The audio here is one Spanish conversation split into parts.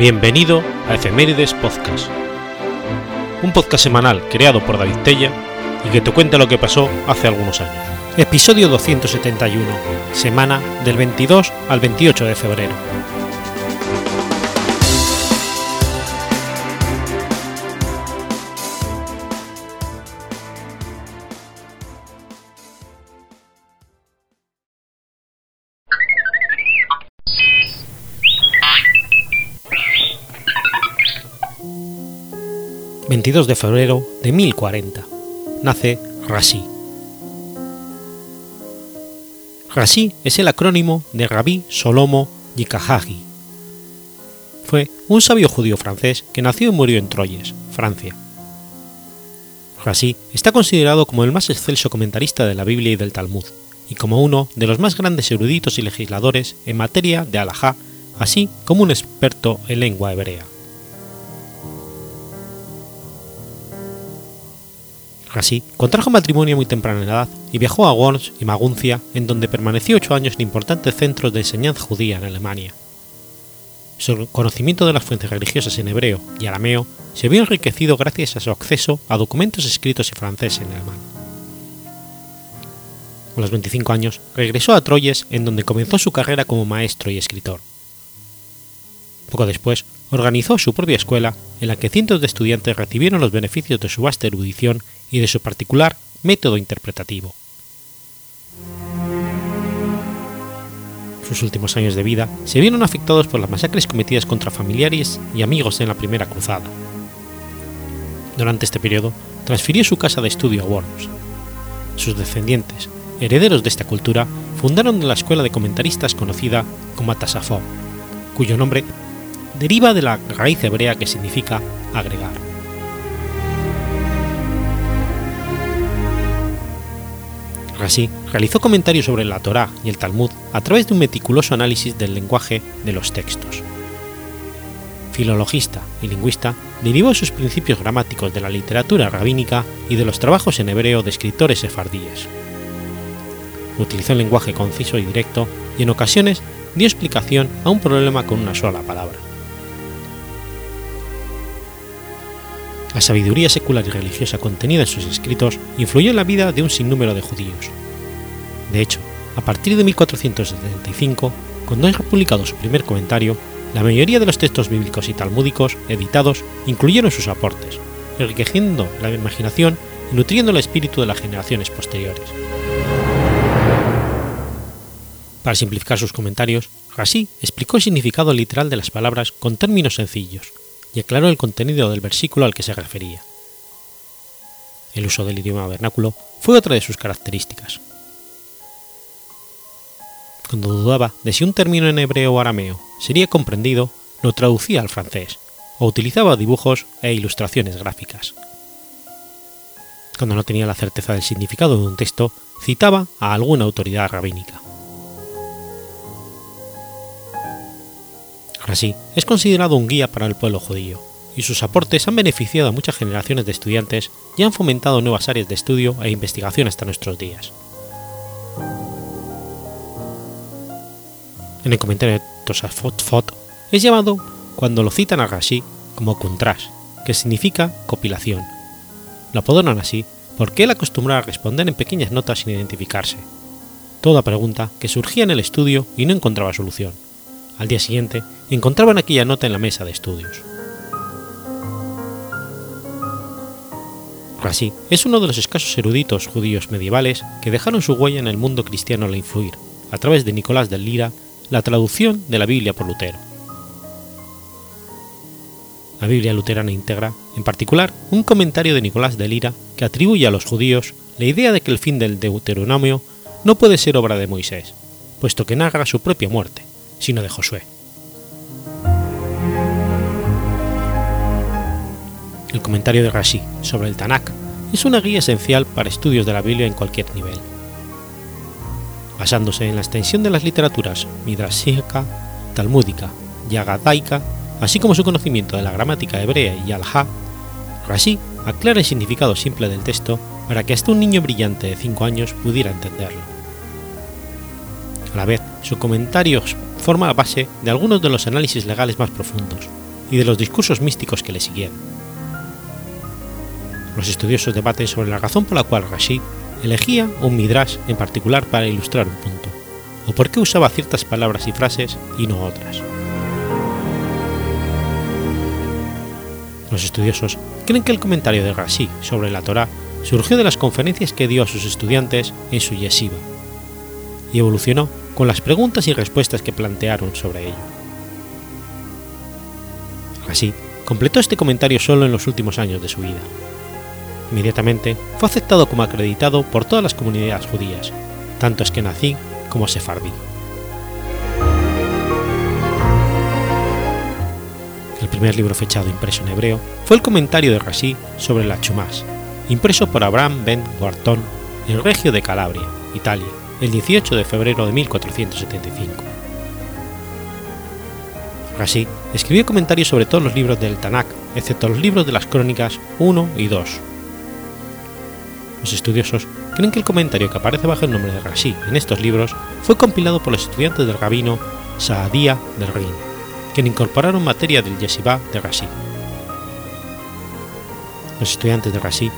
Bienvenido a Efemérides Podcast, un podcast semanal creado por David Tella y que te cuenta lo que pasó hace algunos años. Episodio 271, semana del 22 al 28 de febrero. 22 de febrero de 1040. Nace Rashi. Rashi es el acrónimo de Rabbi Solomo Yikahagi. Fue un sabio judío francés que nació y murió en Troyes, Francia. Rashi está considerado como el más excelso comentarista de la Biblia y del Talmud, y como uno de los más grandes eruditos y legisladores en materia de alajá, así como un experto en lengua hebrea. Así, contrajo matrimonio muy temprana edad y viajó a Worms y Maguncia, en donde permaneció ocho años en importantes centros de enseñanza judía en Alemania. Su conocimiento de las fuentes religiosas en hebreo y arameo se vio enriquecido gracias a su acceso a documentos escritos en francés y en alemán. A los 25 años regresó a Troyes, en donde comenzó su carrera como maestro y escritor. Poco después organizó su propia escuela en la que cientos de estudiantes recibieron los beneficios de su vasta erudición y de su particular método interpretativo. Sus últimos años de vida se vieron afectados por las masacres cometidas contra familiares y amigos en la Primera Cruzada. Durante este periodo, transfirió su casa de estudio a Worms. Sus descendientes, herederos de esta cultura, fundaron la escuela de comentaristas conocida como Atasafo, cuyo nombre deriva de la raíz hebrea que significa agregar. Así, realizó comentarios sobre la Torá y el Talmud a través de un meticuloso análisis del lenguaje de los textos. Filologista y lingüista, derivó sus principios gramáticos de la literatura rabínica y de los trabajos en hebreo de escritores sefardíes. Utilizó el lenguaje conciso y directo y en ocasiones dio explicación a un problema con una sola palabra. La sabiduría secular y religiosa contenida en sus escritos influyó en la vida de un sinnúmero de judíos. De hecho, a partir de 1475, cuando ha publicado su primer comentario, la mayoría de los textos bíblicos y talmúdicos editados incluyeron sus aportes, enriqueciendo la imaginación y nutriendo el espíritu de las generaciones posteriores. Para simplificar sus comentarios, Rashi explicó el significado literal de las palabras con términos sencillos, y aclaró el contenido del versículo al que se refería. El uso del idioma vernáculo fue otra de sus características. Cuando dudaba de si un término en hebreo o arameo sería comprendido, lo traducía al francés o utilizaba dibujos e ilustraciones gráficas. Cuando no tenía la certeza del significado de un texto, citaba a alguna autoridad rabínica. Así, es considerado un guía para el pueblo judío, y sus aportes han beneficiado a muchas generaciones de estudiantes y han fomentado nuevas áreas de estudio e investigación hasta nuestros días. En el comentario de Tosafot Fot es llamado cuando lo citan a Rashi como Kuntrash, que significa compilación. Lo apodaron así porque él acostumbraba a responder en pequeñas notas sin identificarse. Toda pregunta que surgía en el estudio y no encontraba solución al día siguiente, encontraban aquella nota en la mesa de estudios. Así, es uno de los escasos eruditos judíos medievales que dejaron su huella en el mundo cristiano al influir, a través de Nicolás del Lira, la traducción de la Biblia por Lutero. La Biblia luterana integra, en particular, un comentario de Nicolás de Lira que atribuye a los judíos la idea de que el fin del Deuteronomio no puede ser obra de Moisés, puesto que narra su propia muerte, sino de Josué. El comentario de Rashi sobre el Tanakh es una guía esencial para estudios de la Biblia en cualquier nivel. Basándose en la extensión de las literaturas midrashica, talmúdica y agadaica, así como su conocimiento de la gramática hebrea y alha, Rashi aclara el significado simple del texto para que hasta un niño brillante de 5 años pudiera entenderlo. A la vez, su comentario forma la base de algunos de los análisis legales más profundos, y de los discursos místicos que le siguieron. Los estudiosos debaten sobre la razón por la cual Rashi elegía un midrash en particular para ilustrar un punto, o por qué usaba ciertas palabras y frases y no otras. Los estudiosos creen que el comentario de Rashi sobre la Torá surgió de las conferencias que dio a sus estudiantes en su yeshiva y evolucionó con las preguntas y respuestas que plantearon sobre ello. Rashi completó este comentario solo en los últimos años de su vida. Inmediatamente fue aceptado como acreditado por todas las comunidades judías, tanto eskenazí como sefardí. El primer libro fechado impreso en hebreo fue el comentario de Rashi sobre la Chumash, impreso por Abraham ben Guartón en Regio de Calabria, Italia, el 18 de febrero de 1475. Rashi escribió comentarios sobre todos los libros del Tanakh, excepto los libros de las Crónicas 1 y 2. Los estudiosos creen que el comentario que aparece bajo el nombre de Rashi en estos libros fue compilado por los estudiantes del rabino Saadía del Rin, quien incorporaron materia del yeshiva de Rashi. Los estudiantes de Rashi,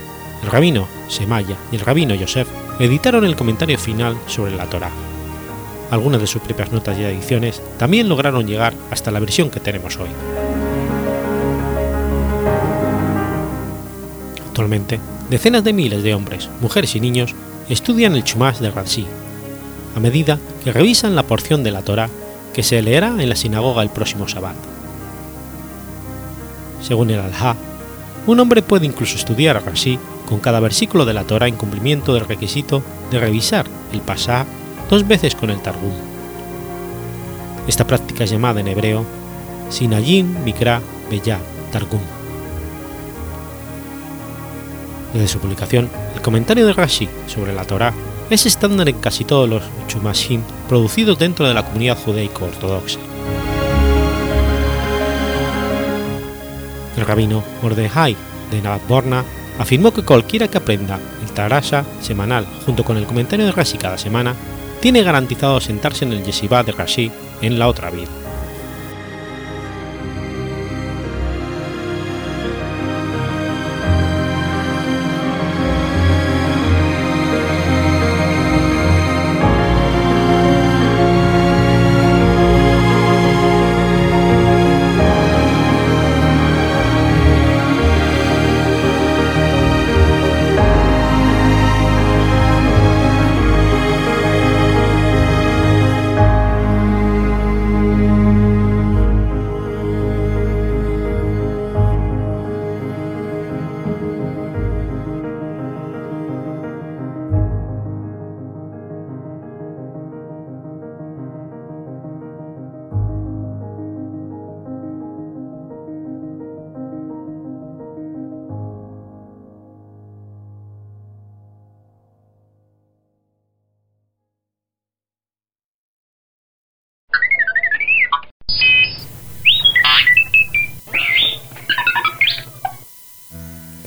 el rabino Semaya y el rabino Yosef, editaron el comentario final sobre la Torá. Algunas de sus propias notas y ediciones también lograron llegar hasta la versión que tenemos hoy. Actualmente, decenas de miles de hombres, mujeres y niños estudian el Chumash de Rashi, a medida que revisan la porción de la Torá que se leerá en la sinagoga el próximo Sabbat. Según el Al-Ha, un hombre puede incluso estudiar Rashi con cada versículo de la Torah en cumplimiento del requisito de revisar el Pasá dos veces con el Targum. Esta práctica es llamada en hebreo Sinayim Mikra Beyah Targum. Desde su publicación, el comentario de Rashi sobre la Torá es estándar en casi todos los chumashim producidos dentro de la comunidad judaico-ortodoxa. El rabino Mordejai de Navadborna afirmó que cualquiera que aprenda el Tarasha semanal junto con el comentario de Rashi cada semana tiene garantizado sentarse en el yeshiva de Rashi en la otra vida.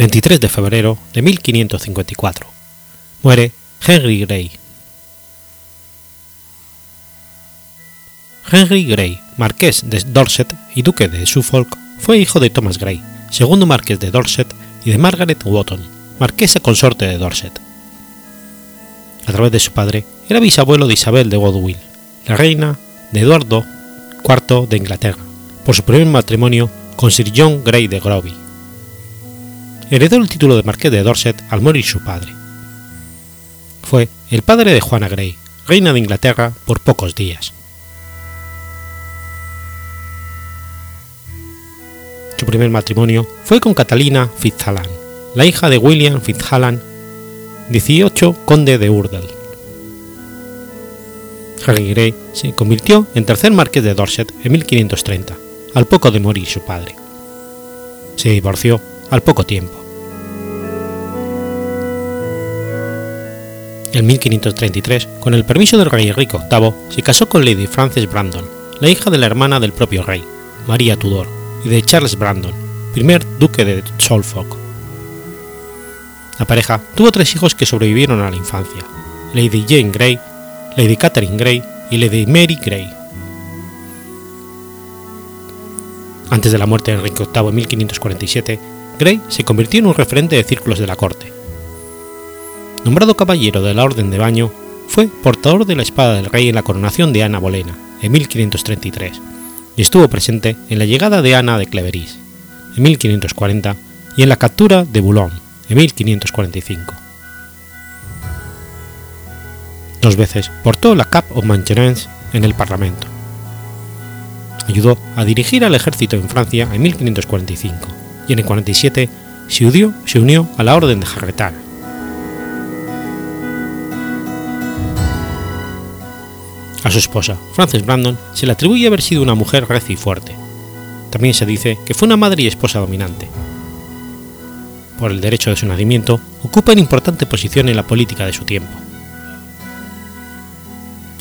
23 de febrero de 1554. Muere Henry Grey. Henry Grey, marqués de Dorset y duque de Suffolk, fue hijo de Thomas Grey, segundo marqués de Dorset, y de Margaret Wotton, marquesa consorte de Dorset. A través de su padre, era bisabuelo de Isabel de Woodville, la reina de Eduardo IV de Inglaterra, por su primer matrimonio con Sir John Grey de Groby heredó el título de marqués de Dorset al morir su padre. Fue el padre de Juana Grey, reina de Inglaterra, por pocos días. Su primer matrimonio fue con Catalina Fitzalan, la hija de William Fitzalan, 18 conde de Urdel. Harry Grey se convirtió en tercer marqués de Dorset en 1530, al poco de morir su padre. Se divorció al poco tiempo. En 1533, con el permiso del rey Enrique VIII, se casó con Lady Frances Brandon, la hija de la hermana del propio rey, María Tudor, y de Charles Brandon, primer duque de Suffolk. La pareja tuvo tres hijos que sobrevivieron a la infancia, Lady Jane Grey, Lady Catherine Grey y Lady Mary Grey. Antes de la muerte de Enrique VIII en 1547, Grey se convirtió en un referente de círculos de la corte. Nombrado caballero de la Orden de Baño, fue portador de la espada del rey en la coronación de Ana Bolena en 1533 y estuvo presente en la llegada de Ana de Cleveris en 1540 y en la captura de Boulogne en 1545. Dos veces portó la Cap of Maintenance en el Parlamento. Ayudó a dirigir al ejército en Francia en 1545 y en el 47 se unió, se unió a la Orden de Jarretar. A su esposa, Frances Brandon, se le atribuye haber sido una mujer recia y fuerte. También se dice que fue una madre y esposa dominante. Por el derecho de su nacimiento, ocupa una importante posición en la política de su tiempo.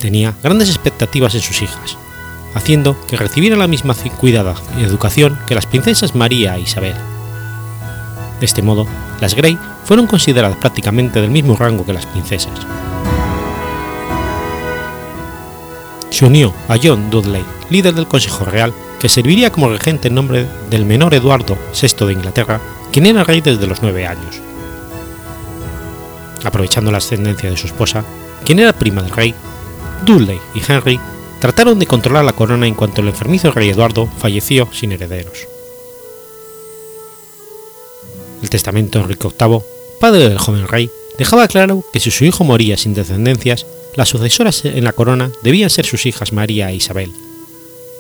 Tenía grandes expectativas en sus hijas, haciendo que recibieran la misma cuidada y educación que las princesas María e Isabel. De este modo, las Grey fueron consideradas prácticamente del mismo rango que las princesas. Se unió a John Dudley, líder del Consejo Real, que serviría como regente en nombre del menor Eduardo VI de Inglaterra, quien era rey desde los nueve años. Aprovechando la ascendencia de su esposa, quien era prima del rey, Dudley y Henry trataron de controlar la corona en cuanto el enfermizo rey Eduardo falleció sin herederos. El testamento de Enrique VIII, padre del joven rey, dejaba claro que si su hijo moría sin descendencias, las sucesoras en la corona debían ser sus hijas María e Isabel.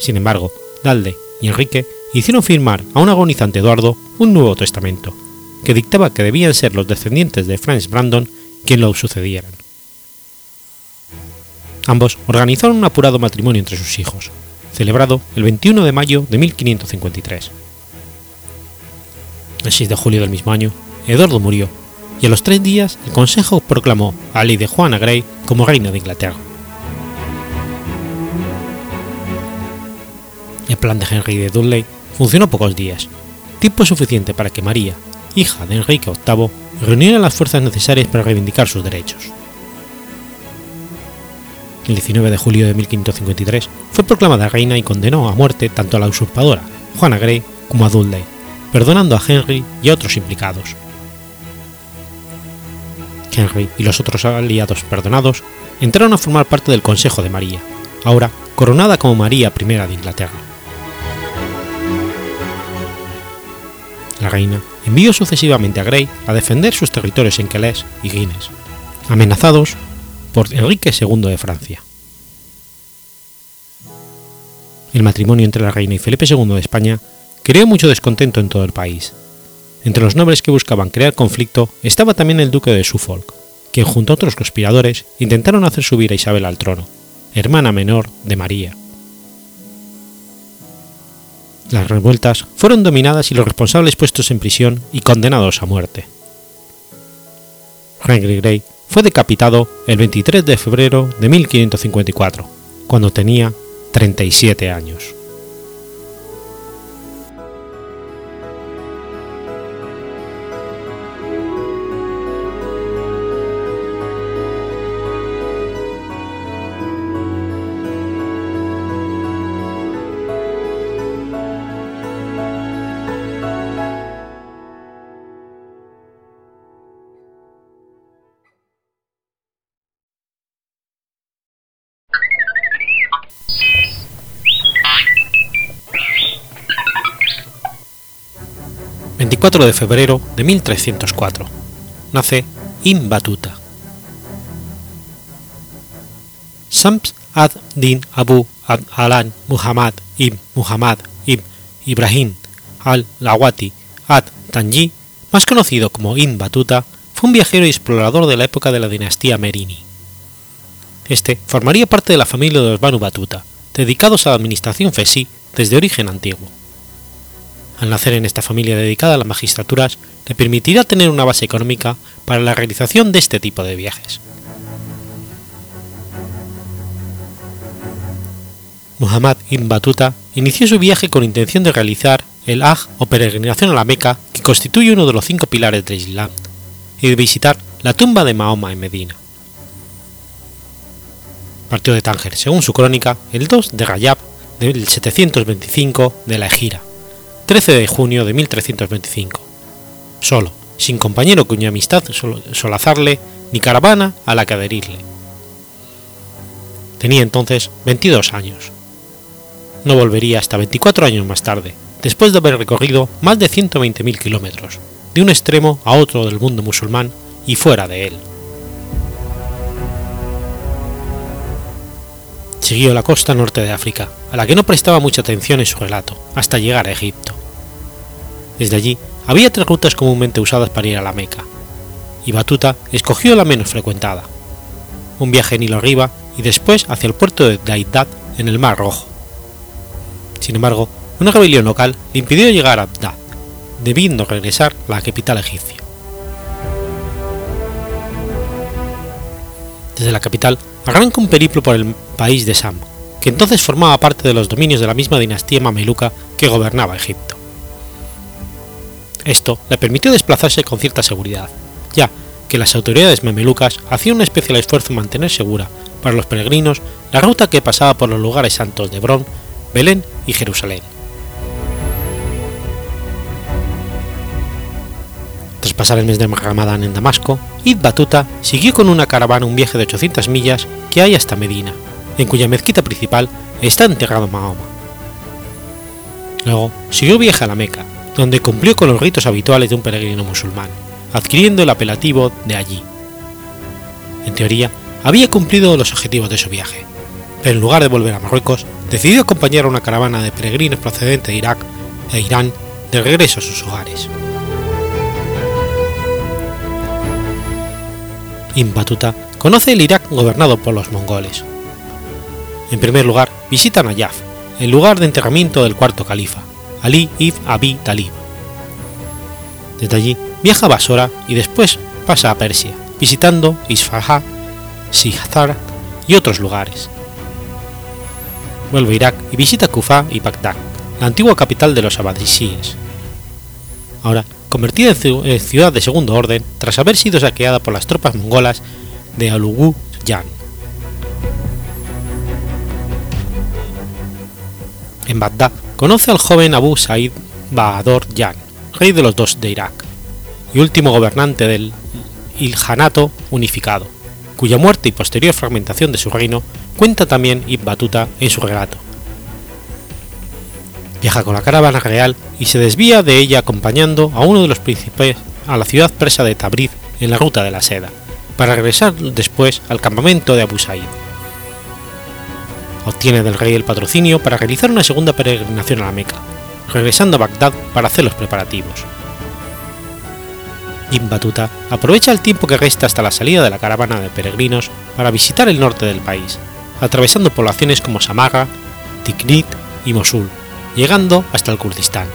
Sin embargo, Dalde y Enrique hicieron firmar a un agonizante Eduardo un nuevo testamento, que dictaba que debían ser los descendientes de Franz Brandon quien lo sucedieran. Ambos organizaron un apurado matrimonio entre sus hijos, celebrado el 21 de mayo de 1553. El 6 de julio del mismo año, Eduardo murió, y a los tres días el Consejo proclamó a Lady Juana Grey como reina de Inglaterra. El plan de Henry de Dudley funcionó pocos días, tiempo suficiente para que María, hija de Enrique VIII, reuniera las fuerzas necesarias para reivindicar sus derechos el 19 de julio de 1553, fue proclamada reina y condenó a muerte tanto a la usurpadora Juana Grey como a Dudley, perdonando a Henry y a otros implicados. Henry y los otros aliados perdonados entraron a formar parte del Consejo de María, ahora coronada como María I de Inglaterra. La reina envió sucesivamente a Grey a defender sus territorios en Quelés y Guinness, amenazados por Enrique II de Francia. El matrimonio entre la reina y Felipe II de España creó mucho descontento en todo el país. Entre los nobles que buscaban crear conflicto estaba también el duque de Suffolk, quien junto a otros conspiradores intentaron hacer subir a Isabel al trono, hermana menor de María. Las revueltas fueron dominadas y los responsables puestos en prisión y condenados a muerte. Henry Grey fue decapitado el 23 de febrero de 1554, cuando tenía 37 años. 4 de febrero de 1304. Nace Ibn Batuta. Sams ad-Din Abu ad-Alan Muhammad ibn Muhammad ibn Ibrahim al-Lawati ad-Tanji, más conocido como Ibn Batuta, fue un viajero y explorador de la época de la dinastía Merini. Este formaría parte de la familia de los Banu Batuta, dedicados a la administración fesí desde origen antiguo al nacer en esta familia dedicada a las magistraturas, le permitirá tener una base económica para la realización de este tipo de viajes. Muhammad ibn Batuta inició su viaje con intención de realizar el Hajj o peregrinación a la Meca, que constituye uno de los cinco pilares del Islam, y de visitar la tumba de Mahoma en Medina. Partió de Tánger, según su crónica, el 2 de Rayab del 725 de la Egira, 13 de junio de 1325, solo, sin compañero cuya amistad solazarle, ni caravana a la que adherirle. Tenía entonces 22 años. No volvería hasta 24 años más tarde, después de haber recorrido más de 120.000 kilómetros, de un extremo a otro del mundo musulmán y fuera de él. Siguió la costa norte de África, a la que no prestaba mucha atención en su relato, hasta llegar a Egipto. Desde allí había tres rutas comúnmente usadas para ir a la Meca, y Batuta escogió la menos frecuentada, un viaje en hilo arriba y después hacia el puerto de Daidat en el Mar Rojo. Sin embargo, una rebelión local le impidió llegar a Abdad, debiendo regresar a la capital egipcia. Desde la capital arranca un periplo por el país de Sam, que entonces formaba parte de los dominios de la misma dinastía mameluca que gobernaba Egipto. Esto le permitió desplazarse con cierta seguridad, ya que las autoridades mamelucas hacían un especial esfuerzo en mantener segura para los peregrinos la ruta que pasaba por los lugares santos de Hebrón, Belén y Jerusalén. Tras pasar el mes de Ramadán en Damasco, Ibn Batuta siguió con una caravana un viaje de 800 millas que hay hasta Medina, en cuya mezquita principal está enterrado Mahoma. Luego siguió viaje a la Meca, donde cumplió con los ritos habituales de un peregrino musulmán, adquiriendo el apelativo de allí. En teoría, había cumplido los objetivos de su viaje, pero en lugar de volver a Marruecos, decidió acompañar a una caravana de peregrinos procedentes de Irak e Irán de regreso a sus hogares. Ibn Batuta conoce el Irak gobernado por los mongoles. En primer lugar, visita Nayaf, el lugar de enterramiento del cuarto califa, Ali ibn Abi Talib. Desde allí viaja a Basora y después pasa a Persia, visitando Isfahan, Sihzar y otros lugares. Vuelve a Irak y visita Kufa y Bagdad, la antigua capital de los abadisíes. Ahora convertida en ciudad de segundo orden tras haber sido saqueada por las tropas mongolas de Alugu Jan. En Bagdad conoce al joven Abu Said Bahadur Jan, rey de los dos de Irak, y último gobernante del Ilhanato unificado, cuya muerte y posterior fragmentación de su reino cuenta también Ibn Batuta en su relato. Viaja con la caravana real y se desvía de ella acompañando a uno de los príncipes a la ciudad persa de Tabriz en la ruta de la seda, para regresar después al campamento de Abu Said obtiene del rey el patrocinio para realizar una segunda peregrinación a la Meca, regresando a Bagdad para hacer los preparativos. Ibn Batuta aprovecha el tiempo que resta hasta la salida de la caravana de peregrinos para visitar el norte del país, atravesando poblaciones como Samarra, Tikrit y Mosul, llegando hasta el Kurdistán.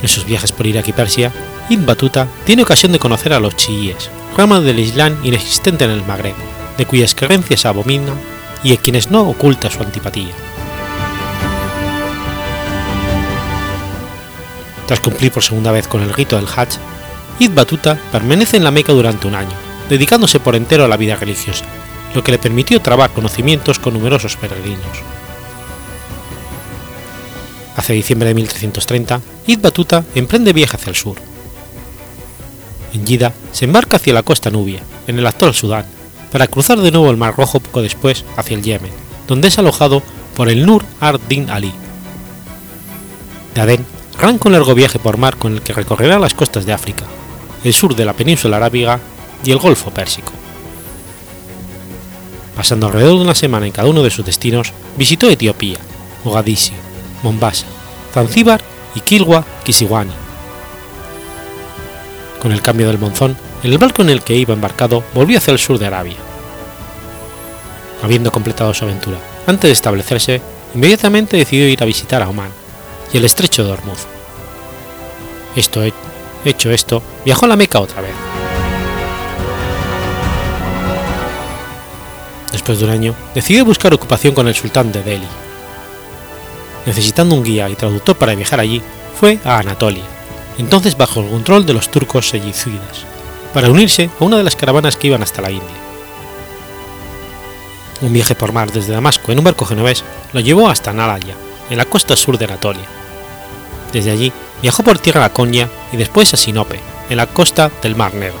En sus viajes por Irak y Persia, Ibn Batuta tiene ocasión de conocer a los chiíes, rama del Islam inexistente en el Magreb, de cuyas creencias abomina y a quienes no oculta su antipatía. Tras cumplir por segunda vez con el rito del Hajj, Ibn Batuta permanece en la Meca durante un año, dedicándose por entero a la vida religiosa, lo que le permitió trabar conocimientos con numerosos peregrinos. Hacia diciembre de 1330, Ibn Batuta emprende viaje hacia el sur, en Yida, se embarca hacia la costa nubia, en el actual Sudán, para cruzar de nuevo el Mar Rojo poco después hacia el Yemen, donde es alojado por el Nur ad-Din Ali. De Adén arranca un largo viaje por mar con el que recorrerá las costas de África, el sur de la península arábiga y el Golfo Pérsico. Pasando alrededor de una semana en cada uno de sus destinos, visitó Etiopía, Mogadiscio, Mombasa, Zanzíbar y Kilwa Kisiwani, con el cambio del monzón, el barco en el que iba embarcado volvió hacia el sur de Arabia. Habiendo completado su aventura, antes de establecerse, inmediatamente decidió ir a visitar a Omán y el estrecho de Hormuz. Esto, hecho esto, viajó a la Meca otra vez. Después de un año, decidió buscar ocupación con el sultán de Delhi. Necesitando un guía y traductor para viajar allí, fue a Anatolia, entonces bajo el control de los turcos selyúcidas, para unirse a una de las caravanas que iban hasta la India. Un viaje por mar desde Damasco en un barco genovés lo llevó hasta Nalaya, en la costa sur de Anatolia. Desde allí viajó por tierra a Konya y después a Sinope, en la costa del Mar Negro.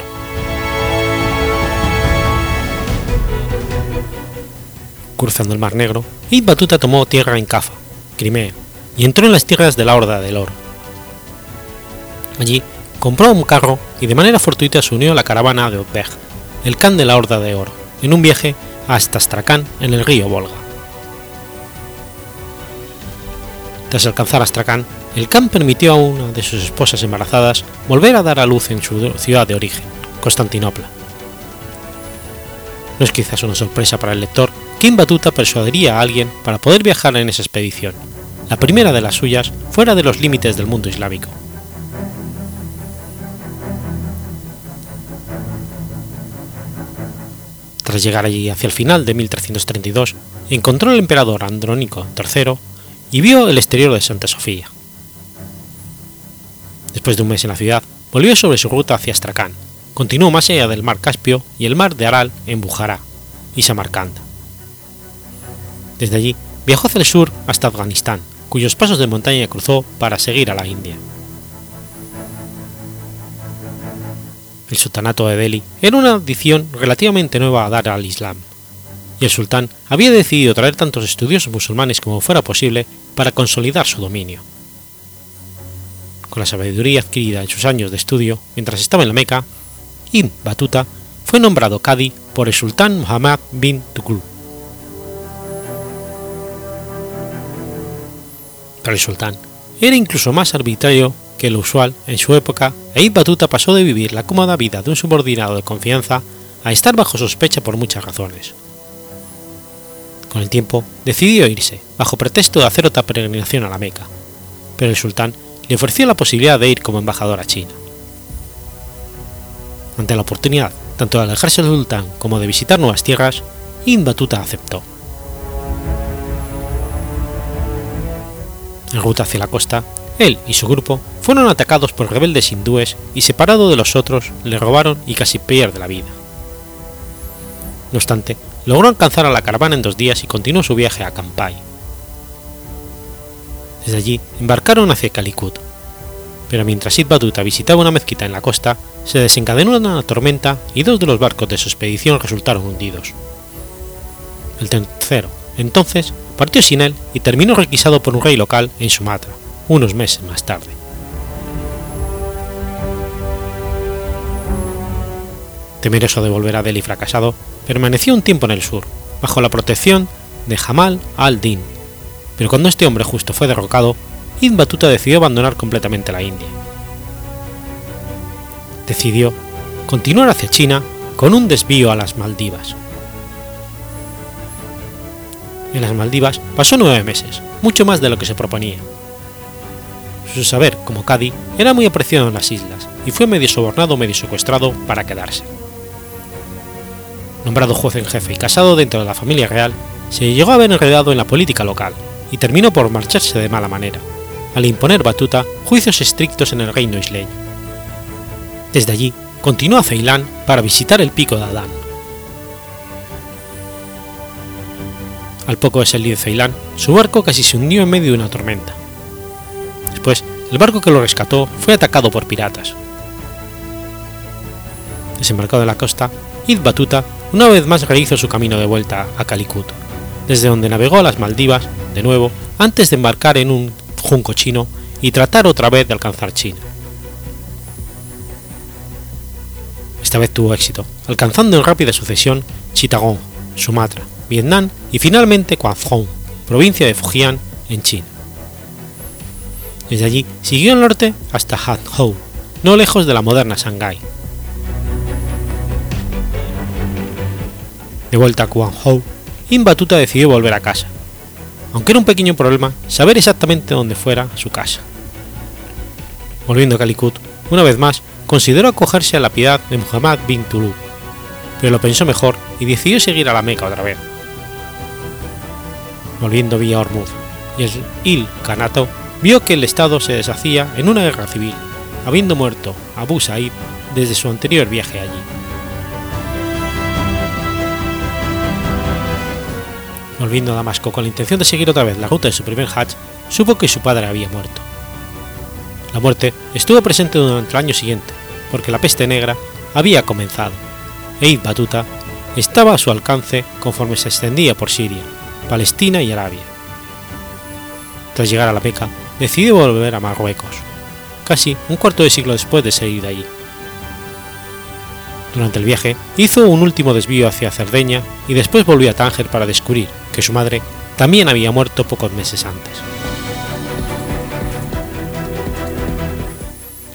Cruzando el Mar Negro, Ibn Batuta tomó tierra en Cafa, Crimea, y entró en las tierras de la Horda del Oro. Allí compró un carro y de manera fortuita se unió a la caravana de Odbeg, el can de la Horda de Oro, en un viaje hasta Astrakán en el río Volga. Tras alcanzar Astrakán, el Khan permitió a una de sus esposas embarazadas volver a dar a luz en su ciudad de origen, Constantinopla. No es quizás una sorpresa para el lector que Batuta persuadiría a alguien para poder viajar en esa expedición, la primera de las suyas fuera de los límites del mundo islámico. Tras llegar allí hacia el final de 1332, encontró al emperador Andrónico III y vio el exterior de Santa Sofía. Después de un mes en la ciudad, volvió sobre su ruta hacia Astrakán, continuó más allá del mar Caspio y el mar de Aral en Bujará y Samarcanda. Desde allí viajó hacia el sur hasta Afganistán, cuyos pasos de montaña cruzó para seguir a la India. El sultanato de Delhi era una adición relativamente nueva a dar al Islam, y el sultán había decidido traer tantos estudiosos musulmanes como fuera posible para consolidar su dominio. Con la sabiduría adquirida en sus años de estudio mientras estaba en la Meca, Ibn Batuta fue nombrado Qadi por el sultán Muhammad bin Tughlu. Para el sultán, era incluso más arbitrario que lo usual en su época e Ibn Batuta pasó de vivir la cómoda vida de un subordinado de confianza a estar bajo sospecha por muchas razones. Con el tiempo decidió irse, bajo pretexto de hacer otra peregrinación a la Meca, pero el sultán le ofreció la posibilidad de ir como embajador a China. Ante la oportunidad tanto de alejarse del sultán como de visitar nuevas tierras, Ibn Batuta aceptó. En ruta hacia la costa, él y su grupo fueron atacados por rebeldes hindúes y separado de los otros le robaron y casi pierde la vida. No obstante, logró alcanzar a la caravana en dos días y continuó su viaje a Campai. Desde allí embarcaron hacia Calicut, pero mientras Sid visitaba una mezquita en la costa, se desencadenó una tormenta y dos de los barcos de su expedición resultaron hundidos. El tercero, entonces, partió sin él y terminó requisado por un rey local en Sumatra, unos meses más tarde. Temeroso de volver a Delhi fracasado, permaneció un tiempo en el sur, bajo la protección de Jamal al-Din, pero cuando este hombre justo fue derrocado, Ibn Batuta decidió abandonar completamente la India. Decidió continuar hacia China con un desvío a las Maldivas. En las Maldivas pasó nueve meses, mucho más de lo que se proponía. Su saber como Cadi era muy apreciado en las islas y fue medio sobornado medio secuestrado para quedarse. Nombrado juez en jefe y casado dentro de la familia real, se llegó a ver enredado en la política local y terminó por marcharse de mala manera, al imponer Batuta juicios estrictos en el reino isleño. Desde allí continuó a Ceilán para visitar el pico de Adán. Al poco de salir de Ceilán, su barco casi se hundió en medio de una tormenta. Después, el barco que lo rescató fue atacado por piratas. Desembarcado en la costa, Ibn Batuta una vez más rehizo su camino de vuelta a Calicut, desde donde navegó a las Maldivas, de nuevo, antes de embarcar en un junco chino y tratar otra vez de alcanzar China. Esta vez tuvo éxito, alcanzando en rápida sucesión Chittagong, Sumatra, Vietnam y finalmente Guangzhou, provincia de Fujian, en China. Desde allí siguió al norte hasta Hanzhou, no lejos de la moderna Shanghái. De vuelta a Guangzhou, Ibn Batuta decidió volver a casa, aunque era un pequeño problema saber exactamente dónde fuera su casa. Volviendo a Calicut, una vez más, consideró acogerse a la piedad de Muhammad bin Tulu, pero lo pensó mejor y decidió seguir a la Meca otra vez. Volviendo vía Hormuz y el Il Kanato vio que el Estado se deshacía en una guerra civil, habiendo muerto Abu Said desde su anterior viaje allí. Volviendo a Damasco con la intención de seguir otra vez la ruta de su primer Hajj, supo que su padre había muerto. La muerte estuvo presente durante el año siguiente, porque la peste negra había comenzado, e Ibn Batuta estaba a su alcance conforme se extendía por Siria, Palestina y Arabia. Tras llegar a la Meca, decidió volver a Marruecos, casi un cuarto de siglo después de salir de allí. Durante el viaje hizo un último desvío hacia Cerdeña y después volvió a Tánger para descubrir que su madre también había muerto pocos meses antes.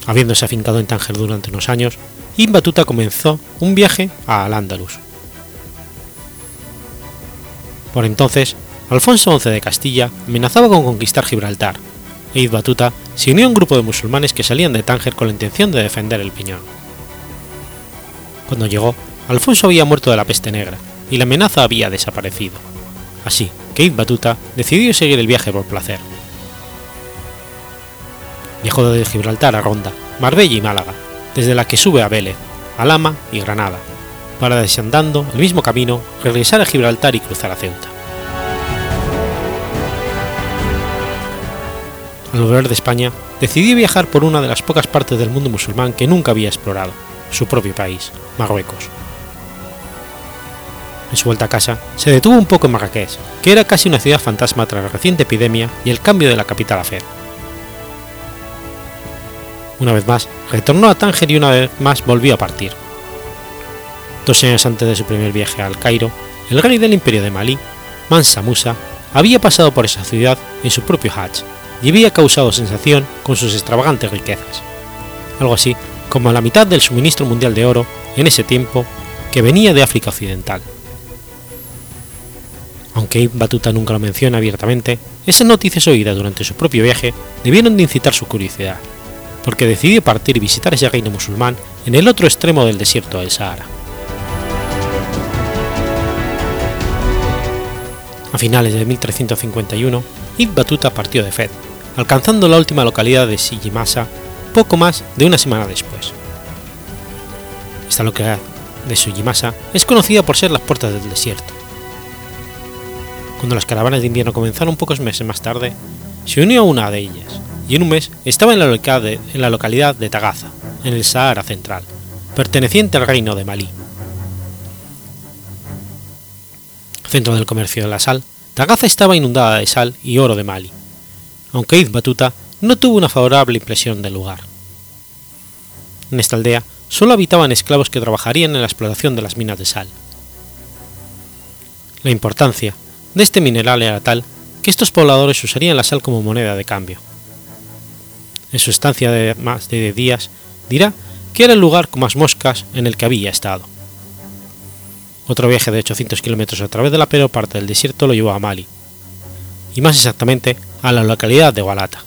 Habiéndose afincado en Tánger durante unos años, Ibn Batuta comenzó un viaje a Al-Ándalus. Por entonces, Alfonso XI de Castilla amenazaba con conquistar Gibraltar, e Ibn Batuta se unió a un grupo de musulmanes que salían de Tánger con la intención de defender el Piñón. Cuando llegó, Alfonso había muerto de la peste negra y la amenaza había desaparecido, así que Ibn Batuta decidió seguir el viaje por placer. Viajó de Gibraltar a Ronda, Marbella y Málaga, desde la que sube a Vélez, Alama y Granada, para desandando el mismo camino regresar a Gibraltar y cruzar a Ceuta. Al volver de España, decidió viajar por una de las pocas partes del mundo musulmán que nunca había explorado, su propio país, Marruecos. En su vuelta a casa, se detuvo un poco en Marrakech, que era casi una ciudad fantasma tras la reciente epidemia y el cambio de la capital a Fez. Una vez más, retornó a Tánger y una vez más volvió a partir. Dos años antes de su primer viaje al Cairo, el rey del imperio de Malí, Mansa Musa, había pasado por esa ciudad en su propio Hajj y había causado sensación con sus extravagantes riquezas, algo así como la mitad del suministro mundial de oro en ese tiempo que venía de África Occidental. Aunque Ibn Batuta nunca lo menciona abiertamente, esas noticias oídas durante su propio viaje debieron de incitar su curiosidad, porque decidió partir y visitar ese reino musulmán en el otro extremo del desierto del Sahara. A finales de 1351, Ibn Batuta partió de Fez, alcanzando la última localidad de Sijimasa poco más de una semana después. Esta localidad de Sujimasa es conocida por ser las puertas del desierto. Cuando las caravanas de invierno comenzaron pocos meses más tarde, se unió a una de ellas y en un mes estaba en la, localidad de, en la localidad de Tagaza, en el Sahara Central, perteneciente al reino de Malí. Centro del comercio de la sal, Tagaza estaba inundada de sal y oro de Mali, aunque Ibn Batuta no tuvo una favorable impresión del lugar. En esta aldea solo habitaban esclavos que trabajarían en la explotación de las minas de sal. La importancia de este mineral era tal que estos pobladores usarían la sal como moneda de cambio. En su estancia de más de días dirá que era el lugar con más moscas en el que había estado. Otro viaje de 800 kilómetros a través de la peor parte del desierto lo llevó a Mali, y más exactamente a la localidad de Walata.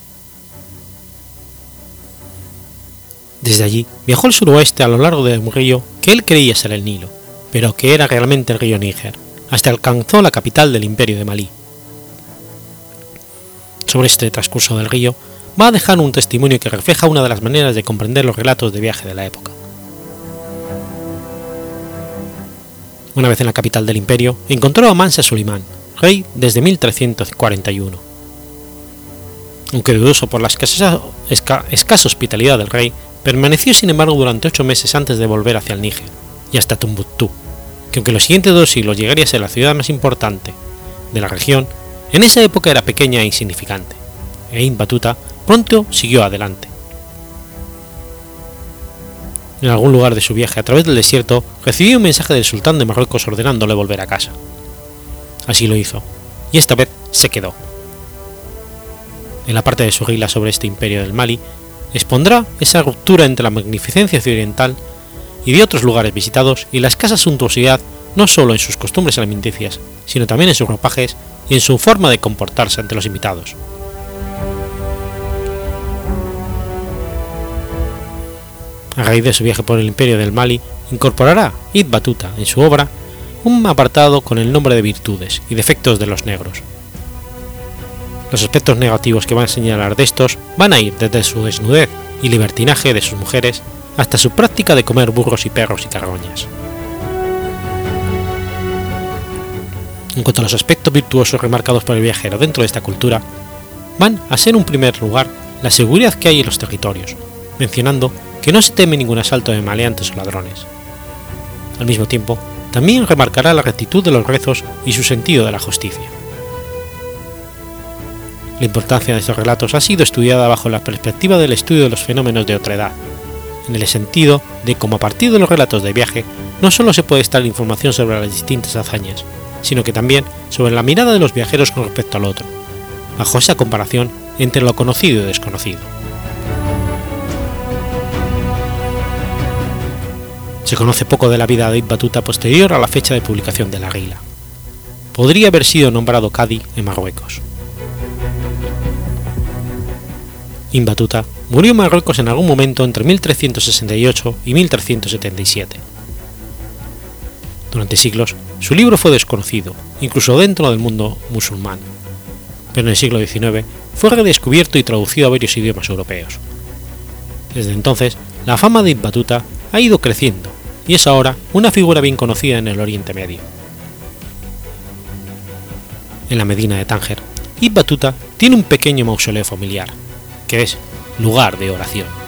Desde allí viajó al suroeste a lo largo de un río que él creía ser el Nilo, pero que era realmente el río Níger, hasta alcanzó la capital del imperio de Malí. Sobre este transcurso del río va a dejar un testimonio que refleja una de las maneras de comprender los relatos de viaje de la época. Una vez en la capital del imperio, encontró a Mansa Sulimán, rey desde 1341. Aunque dudoso por la escasa, hospitalidad del rey, Permaneció sin embargo durante ocho meses antes de volver hacia el Níger y hasta Tumbuctú, que aunque los siguientes dos siglos llegaría a ser la ciudad más importante de la región, en esa época era pequeña e insignificante, e Batuta pronto siguió adelante. En algún lugar de su viaje a través del desierto recibió un mensaje del sultán de Marruecos ordenándole volver a casa. Así lo hizo, y esta vez se quedó. En la parte de su regla sobre este imperio del Mali expondrá esa ruptura entre la magnificencia occidental y de otros lugares visitados y la escasa suntuosidad no solo en sus costumbres alimenticias, sino también en sus ropajes y en su forma de comportarse ante los invitados. A raíz de su viaje por el imperio del Mali, incorporará Ibn Batuta en su obra un apartado con el nombre de virtudes y defectos de los negros, los aspectos negativos que van a señalar de estos van a ir desde su desnudez y libertinaje de sus mujeres hasta su práctica de comer burros y perros y carroñas. En cuanto a los aspectos virtuosos remarcados por el viajero dentro de esta cultura, van a ser en primer lugar la seguridad que hay en los territorios, mencionando que no se teme ningún asalto de maleantes o ladrones. Al mismo tiempo, también remarcará la rectitud de los rezos y su sentido de la justicia. La importancia de estos relatos ha sido estudiada bajo la perspectiva del estudio de los fenómenos de otredad, en el sentido de cómo a partir de los relatos de viaje no solo se puede extraer información sobre las distintas hazañas, sino que también sobre la mirada de los viajeros con respecto al otro, bajo esa comparación entre lo conocido y desconocido. Se conoce poco de la vida de Batuta posterior a la fecha de publicación de la Guila. Podría haber sido nombrado Cadi en Marruecos. Ibn Batuta murió en Marruecos en algún momento entre 1368 y 1377. Durante siglos, su libro fue desconocido, incluso dentro del mundo musulmán, pero en el siglo XIX fue redescubierto y traducido a varios idiomas europeos. Desde entonces, la fama de Ibn ha ido creciendo y es ahora una figura bien conocida en el Oriente Medio. En la Medina de Tánger, Ibn Batuta tiene un pequeño mausoleo familiar, que es lugar de oración.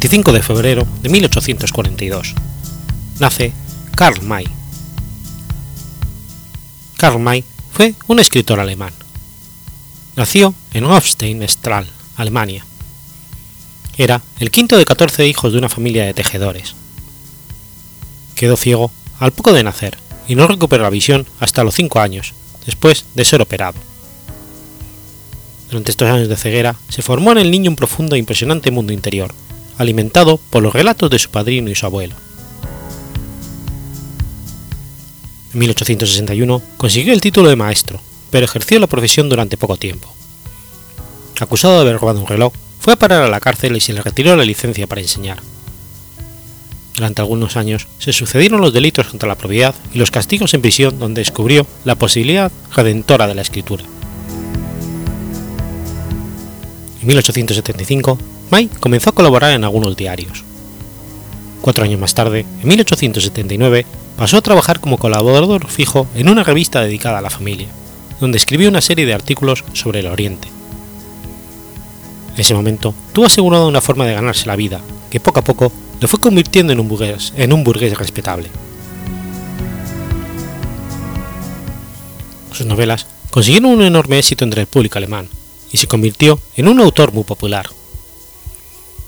25 de febrero de 1842. Nace Karl May. Karl May fue un escritor alemán. Nació en Hofstein-Strahl, Alemania. Era el quinto de 14 hijos de una familia de tejedores. Quedó ciego al poco de nacer y no recuperó la visión hasta los 5 años, después de ser operado. Durante estos años de ceguera se formó en el niño un profundo e impresionante mundo interior, alimentado por los relatos de su padrino y su abuelo. En 1861 consiguió el título de maestro, pero ejerció la profesión durante poco tiempo. Acusado de haber robado un reloj, fue a parar a la cárcel y se le retiró la licencia para enseñar. Durante algunos años se sucedieron los delitos contra la propiedad y los castigos en prisión donde descubrió la posibilidad redentora de la escritura. En 1875 May comenzó a colaborar en algunos diarios. Cuatro años más tarde, en 1879, pasó a trabajar como colaborador fijo en una revista dedicada a la familia, donde escribió una serie de artículos sobre el Oriente. En ese momento, tuvo asegurada una forma de ganarse la vida, que poco a poco le fue convirtiendo en un en un burgués respetable. Sus novelas consiguieron un enorme éxito entre el público alemán y se convirtió en un autor muy popular.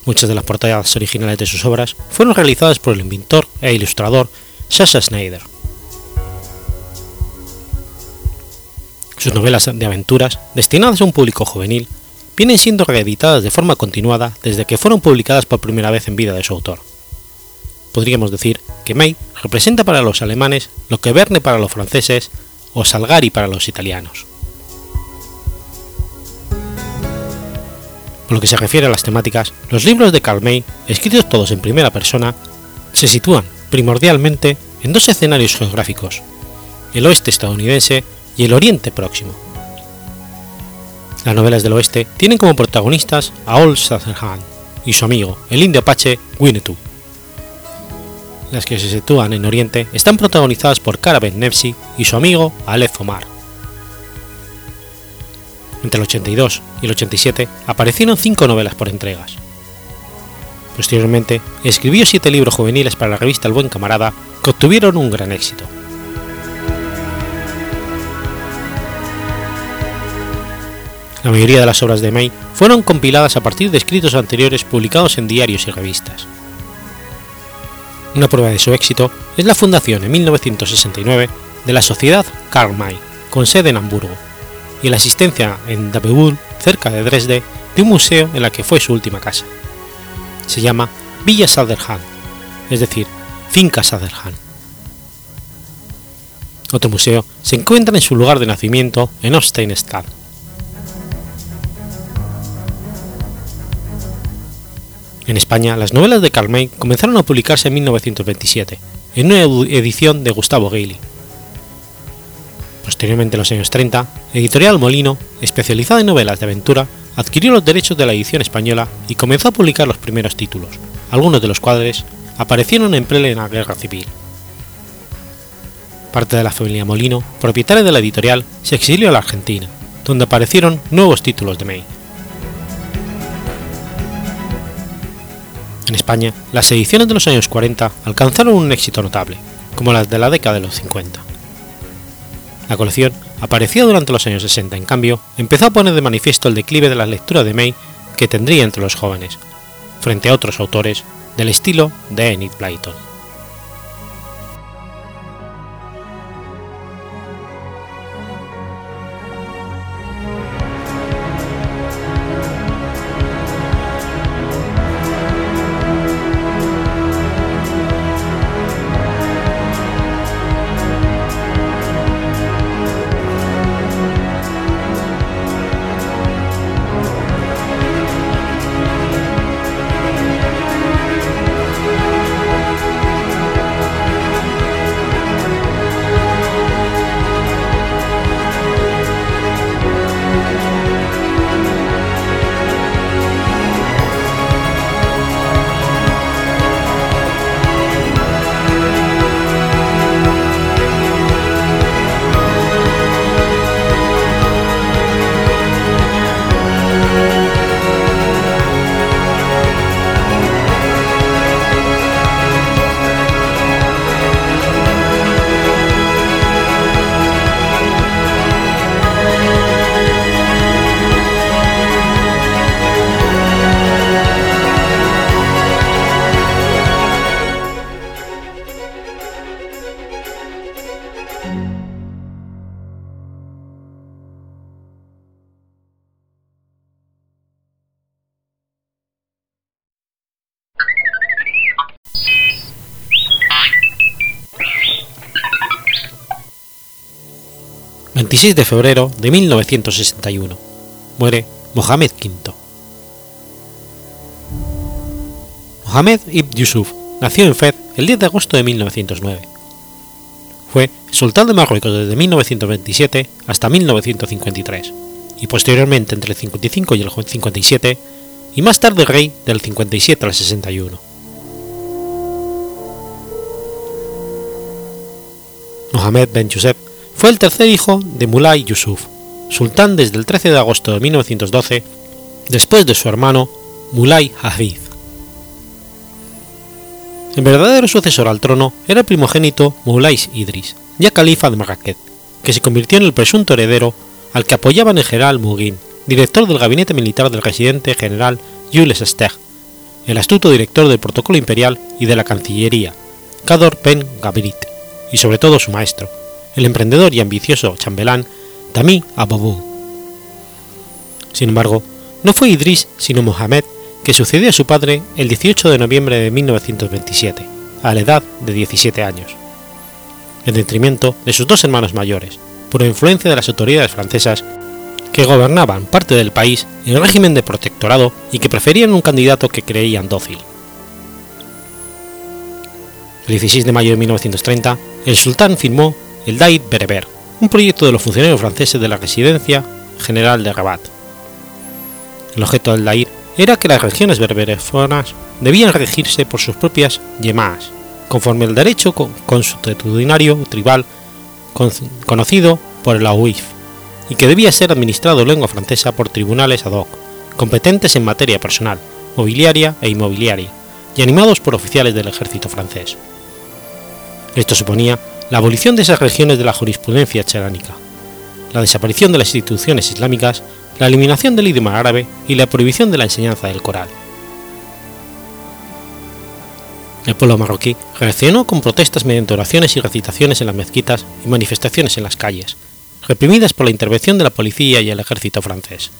Muchas de las portadas originales de sus obras fueron realizadas por el inventor e ilustrador Sasha Schneider. Sus novelas de aventuras, destinadas a un público juvenil, vienen siendo reeditadas de forma continuada desde que fueron publicadas por primera vez en vida de su autor. Podríamos decir que May representa para los alemanes lo que Verne para los franceses o Salgari para los italianos. Por lo que se refiere a las temáticas, los libros de Karl May, escritos todos en primera persona, se sitúan primordialmente en dos escenarios geográficos, el oeste estadounidense y el oriente próximo. Las novelas del oeste tienen como protagonistas a Old Shatterhand y su amigo, el indio apache Winnetou. Las que se sitúan en oriente están protagonizadas por Karaben Nefsi y su amigo Aleph Omar. Entre el 82 y el 87 aparecieron cinco novelas por entregas. Posteriormente, escribió siete libros juveniles para la revista El Buen Camarada que obtuvieron un gran éxito. La mayoría de las obras de May fueron compiladas a partir de escritos anteriores publicados en diarios y revistas. Una prueba de su éxito es la fundación en 1969 de la Sociedad Karl May, con sede en Hamburgo, y la asistencia en Dabebull, cerca de Dresde, de un museo en la que fue su última casa. Se llama Villa Saderhand, es decir, Finca Saderhand. Otro museo se encuentra en su lugar de nacimiento en Osteinstadt. En España, las novelas de Karl May comenzaron a publicarse en 1927, en una edición de Gustavo Gailey. Posteriormente, en los años 30, Editorial Molino, especializada en novelas de aventura, adquirió los derechos de la edición española y comenzó a publicar los primeros títulos, algunos de los cuales aparecieron en plena guerra civil. Parte de la familia Molino, propietaria de la editorial, se exilió a la Argentina, donde aparecieron nuevos títulos de May. En España, las ediciones de los años 40 alcanzaron un éxito notable, como las de la década de los 50. La colección, aparecida durante los años 60, en cambio, empezó a poner de manifiesto el declive de la lectura de May que tendría entre los jóvenes, frente a otros autores del estilo de Enid Blyton. 26 de febrero de 1961. Muere Mohamed V. Mohamed ibn Yusuf nació en Fez el 10 de agosto de 1909. Fue sultán de Marruecos desde 1927 hasta 1953 y posteriormente entre el 55 y el 57 y más tarde rey del 57 al 61. Mohamed Ben Yusuf fue el tercer hijo de Mulay Yusuf, sultán desde el 13 de agosto de 1912, después de su hermano Mulay Hafid. El verdadero sucesor al trono era el primogénito Mulay Idris, ya califa de Marrakech, que se convirtió en el presunto heredero al que apoyaban el general Mughin, director del gabinete militar del residente general Jules Esther, el astuto director del protocolo imperial y de la Cancillería, Kador Ben Gabrit, y sobre todo su maestro, el emprendedor y ambicioso chambelán Tami Ababou. Sin embargo, no fue Idris sino Mohamed que sucedió a su padre el 18 de noviembre de 1927, a la edad de 17 años, en detrimento de sus dos hermanos mayores, por influencia de las autoridades francesas que gobernaban parte del país en régimen de protectorado y que preferían un candidato que creían dócil. El 16 de mayo de 1930, el sultán firmó el Daid Bereber, un proyecto de los funcionarios franceses de la Residencia General de Rabat. El objeto del Dair era que las regiones berberefonas debían regirse por sus propias yemás, conforme al derecho consuetudinario tribal conocido por el AUIF, y que debía ser administrado en lengua francesa por tribunales ad hoc, competentes en materia personal, mobiliaria e inmobiliaria, y animados por oficiales del ejército francés. Esto suponía la abolición de esas regiones de la jurisprudencia charánica, la desaparición de las instituciones islámicas, la eliminación del idioma árabe y la prohibición de la enseñanza del Corán. El pueblo marroquí reaccionó con protestas mediante oraciones y recitaciones en las mezquitas y manifestaciones en las calles, reprimidas por la intervención de la policía y el ejército francés.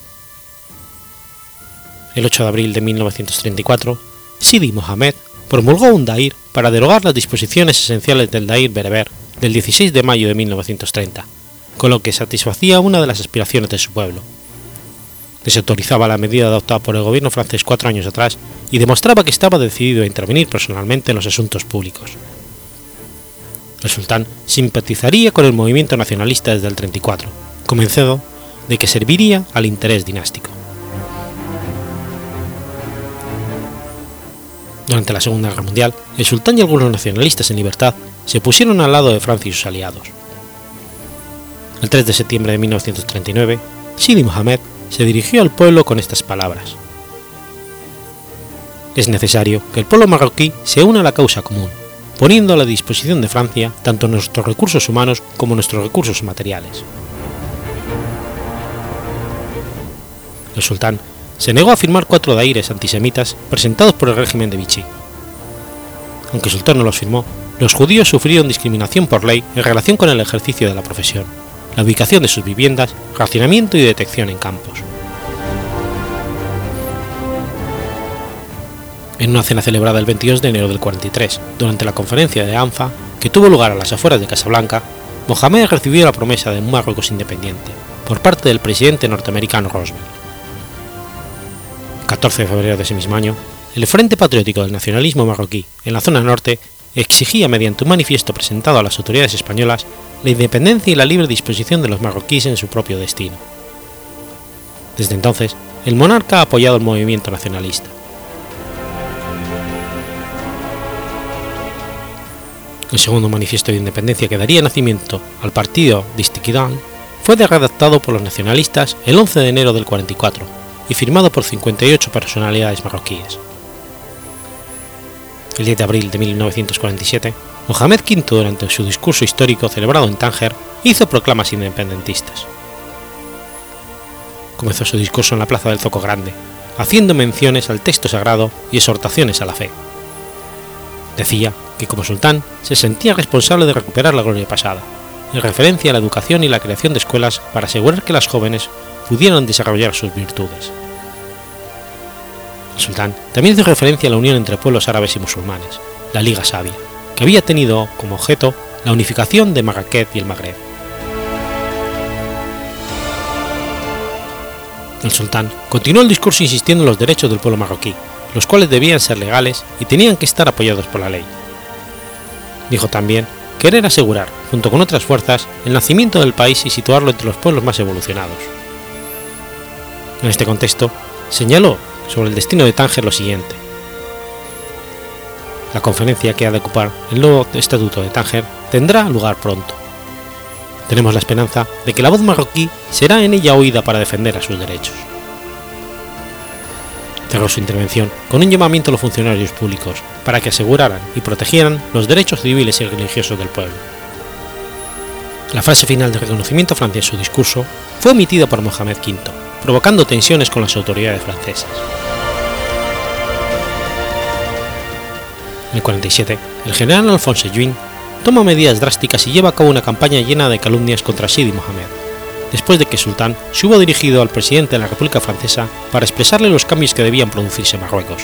El 8 de abril de 1934, Sidi Mohamed promulgó un dair para derogar las disposiciones esenciales del dair bereber del 16 de mayo de 1930, con lo que satisfacía una de las aspiraciones de su pueblo. Desautorizaba la medida adoptada por el gobierno francés cuatro años atrás y demostraba que estaba decidido a intervenir personalmente en los asuntos públicos. El sultán simpatizaría con el movimiento nacionalista desde el 34, convencido de que serviría al interés dinástico. Durante la Segunda Guerra Mundial, el sultán y algunos nacionalistas en libertad se pusieron al lado de Francia y sus aliados. El 3 de septiembre de 1939, Sidi Mohamed se dirigió al pueblo con estas palabras. Es necesario que el pueblo marroquí se una a la causa común, poniendo a la disposición de Francia tanto nuestros recursos humanos como nuestros recursos materiales. El sultán se negó a firmar cuatro daires antisemitas presentados por el régimen de Vichy. Aunque sultán no los firmó, los judíos sufrieron discriminación por ley en relación con el ejercicio de la profesión, la ubicación de sus viviendas, racionamiento y detección en campos. En una cena celebrada el 22 de enero del 43, durante la conferencia de ANFA, que tuvo lugar a las afueras de Casablanca, Mohamed recibió la promesa de un Marruecos independiente por parte del presidente norteamericano Roosevelt. El 14 de febrero de ese mismo año, el Frente Patriótico del Nacionalismo Marroquí en la zona norte exigía mediante un manifiesto presentado a las autoridades españolas la independencia y la libre disposición de los marroquíes en su propio destino. Desde entonces, el monarca ha apoyado el movimiento nacionalista. El segundo manifiesto de independencia que daría nacimiento al partido Istiqlal fue redactado por los nacionalistas el 11 de enero del 44 y firmado por 58 personalidades marroquíes. El 10 de abril de 1947, Mohamed V, durante su discurso histórico celebrado en Tánger, hizo proclamas independentistas. Comenzó su discurso en la plaza del Zoco Grande, haciendo menciones al texto sagrado y exhortaciones a la fe. Decía que como sultán se sentía responsable de recuperar la gloria pasada, en referencia a la educación y la creación de escuelas para asegurar que las jóvenes pudieran desarrollar sus virtudes. El sultán también hizo referencia a la unión entre pueblos árabes y musulmanes, la Liga Sabia, que había tenido como objeto la unificación de Marrakech y el Magreb. El sultán continuó el discurso insistiendo en los derechos del pueblo marroquí, los cuales debían ser legales y tenían que estar apoyados por la ley. Dijo también querer asegurar, junto con otras fuerzas, el nacimiento del país y situarlo entre los pueblos más evolucionados. En este contexto, señaló sobre el destino de Tánger lo siguiente. La conferencia que ha de ocupar el nuevo Estatuto de Tánger tendrá lugar pronto. Tenemos la esperanza de que la voz marroquí será en ella oída para defender a sus derechos. Cerró su intervención con un llamamiento a los funcionarios públicos para que aseguraran y protegieran los derechos civiles y religiosos del pueblo. La frase final de reconocimiento francés su discurso fue omitida por Mohamed V, provocando tensiones con las autoridades francesas. En el 47, el general Alphonse Juin toma medidas drásticas y lleva a cabo una campaña llena de calumnias contra Sidi Mohamed, después de que Sultán se hubo dirigido al presidente de la República Francesa para expresarle los cambios que debían producirse en Marruecos.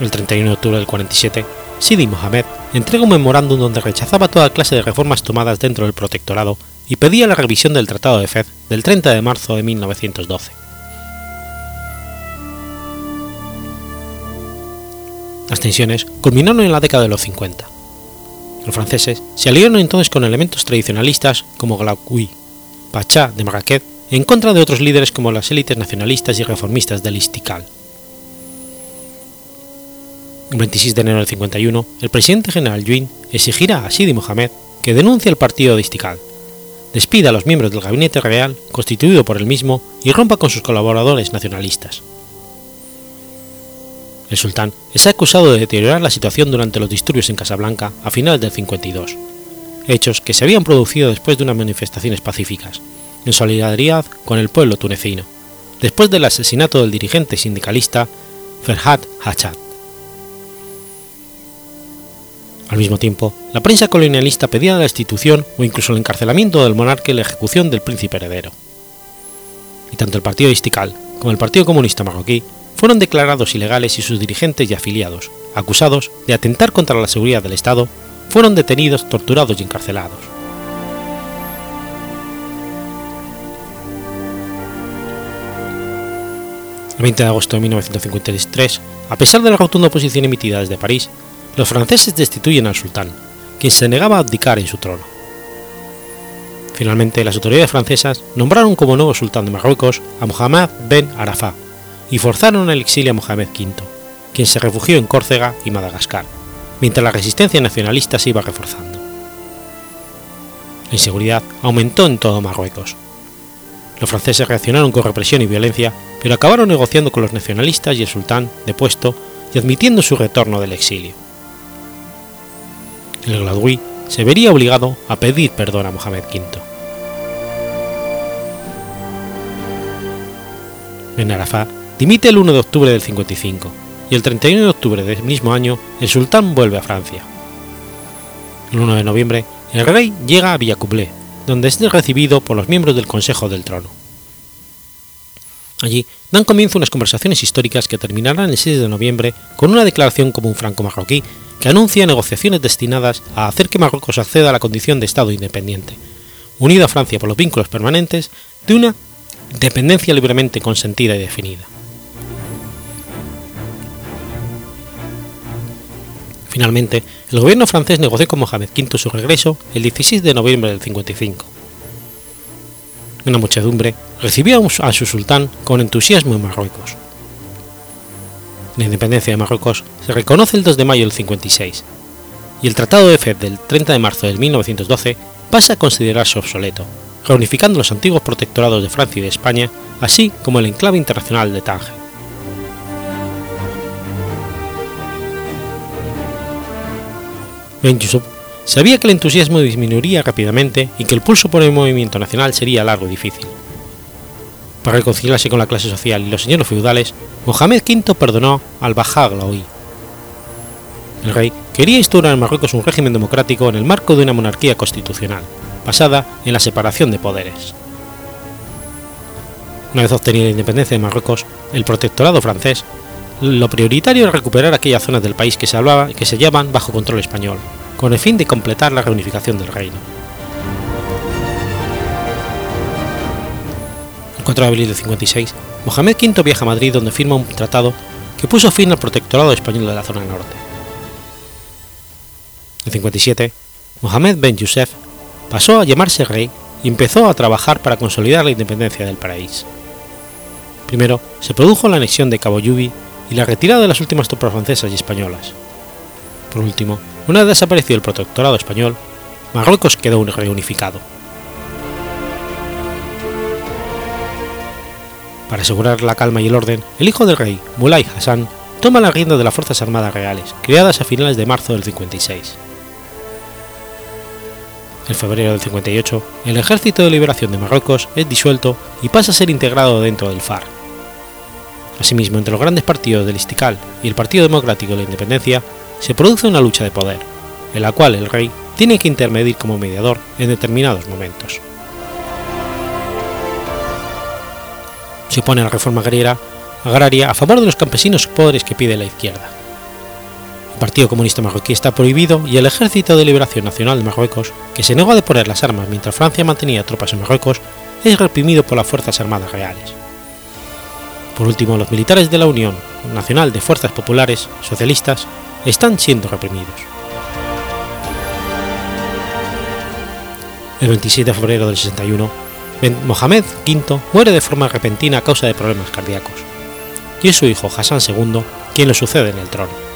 El 31 de octubre del 47, Sidi Mohamed entrega un memorándum donde rechazaba toda clase de reformas tomadas dentro del protectorado y pedía la revisión del Tratado de Fez del 30 de marzo de 1912. Las tensiones culminaron en la década de los 50. Los franceses se aliaron entonces con elementos tradicionalistas como Glauqui, Pachá de Marrakech, en contra de otros líderes como las élites nacionalistas y reformistas del Istiqlal. El 26 de enero del 51, el presidente general Juin exigirá a Sidi Mohamed que denuncie el partido de Istiqlal, despida a los miembros del gabinete real constituido por él mismo y rompa con sus colaboradores nacionalistas. El sultán es acusado de deteriorar la situación durante los disturbios en Casablanca a finales del 52, hechos que se habían producido después de unas manifestaciones pacíficas, en solidaridad con el pueblo tunecino, después del asesinato del dirigente sindicalista Ferhat Hachat, Al mismo tiempo, la prensa colonialista pedía la destitución o incluso el encarcelamiento del monarca y la ejecución del príncipe heredero. Y tanto el Partido Istical como el Partido Comunista Marroquí fueron declarados ilegales y sus dirigentes y afiliados, acusados de atentar contra la seguridad del Estado, fueron detenidos, torturados y encarcelados. El 20 de agosto de 1953, a pesar de la rotunda oposición emitida desde París, los franceses destituyen al sultán, quien se negaba a abdicar en su trono. Finalmente, las autoridades francesas nombraron como nuevo sultán de Marruecos a Mohamed Ben Arafat y forzaron al exilio a Mohamed V, quien se refugió en Córcega y Madagascar, mientras la resistencia nacionalista se iba reforzando. La inseguridad aumentó en todo Marruecos. Los franceses reaccionaron con represión y violencia, pero acabaron negociando con los nacionalistas y el sultán, depuesto, y admitiendo su retorno del exilio el Gladwí se vería obligado a pedir perdón a Mohamed V. Ben Arafat dimite el 1 de octubre del 55 y el 31 de octubre del mismo año el sultán vuelve a Francia. El 1 de noviembre el rey llega a Villacublé, donde es recibido por los miembros del Consejo del Trono. Allí dan comienzo unas conversaciones históricas que terminarán el 6 de noviembre con una declaración común franco-marroquí que anuncia negociaciones destinadas a hacer que Marruecos acceda a la condición de Estado independiente, unido a Francia por los vínculos permanentes de una dependencia libremente consentida y definida. Finalmente, el gobierno francés negoció con Mohamed V su regreso el 16 de noviembre del 55. Una muchedumbre recibió a su sultán con entusiasmo en Marruecos la independencia de Marruecos se reconoce el 2 de mayo del 56, y el Tratado de Fez del 30 de marzo de 1912 pasa a considerarse obsoleto, reunificando los antiguos protectorados de Francia y de España, así como el enclave internacional de Tánger. Sabía que el entusiasmo disminuiría rápidamente y que el pulso por el movimiento nacional sería largo y difícil. Para reconciliarse con la clase social y los señores feudales, Mohamed V perdonó al Bajá Glaoui. El rey quería instaurar en Marruecos un régimen democrático en el marco de una monarquía constitucional, basada en la separación de poderes. Una vez obtenida la independencia de Marruecos, el protectorado francés, lo prioritario era recuperar aquellas zonas del país que se, hablaba, que se hallaban bajo control español, con el fin de completar la reunificación del reino. El 4 de abril de 56, Mohamed V viaja a Madrid donde firma un tratado que puso fin al protectorado español de la zona norte. En 57, Mohamed Ben Youssef pasó a llamarse rey y empezó a trabajar para consolidar la independencia del país. Primero se produjo la anexión de Cabo Yubi y la retirada de las últimas tropas francesas y españolas. Por último, una vez desapareció el protectorado español, Marruecos quedó reunificado. Para asegurar la calma y el orden, el hijo del rey, Mulay Hassan, toma la rienda de las Fuerzas Armadas Reales, creadas a finales de marzo del 56. En febrero del 58, el Ejército de Liberación de Marruecos es disuelto y pasa a ser integrado dentro del FAR. Asimismo, entre los grandes partidos del Istical y el Partido Democrático de la Independencia, se produce una lucha de poder, en la cual el rey tiene que intermedir como mediador en determinados momentos. se opone a la reforma agraria, agraria a favor de los campesinos pobres que pide la izquierda. El Partido Comunista Marroquí está prohibido y el Ejército de Liberación Nacional de Marruecos, que se negó a deponer las armas mientras Francia mantenía tropas en Marruecos, es reprimido por las Fuerzas Armadas Reales. Por último, los militares de la Unión Nacional de Fuerzas Populares Socialistas están siendo reprimidos. El 27 de febrero del 61, Mohamed V muere de forma repentina a causa de problemas cardíacos, y es su hijo Hassan II quien lo sucede en el trono.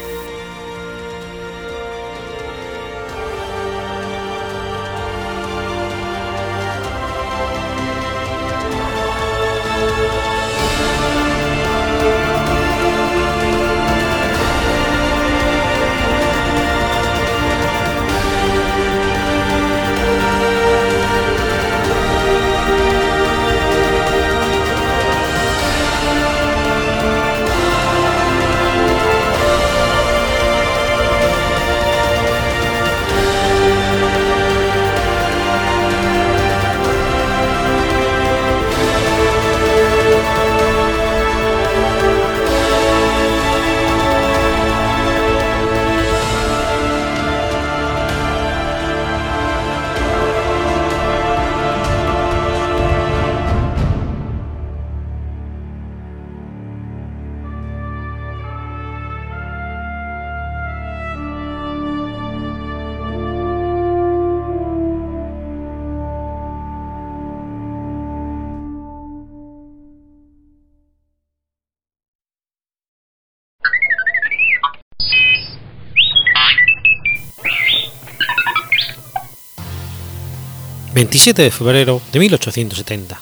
27 de febrero de 1870.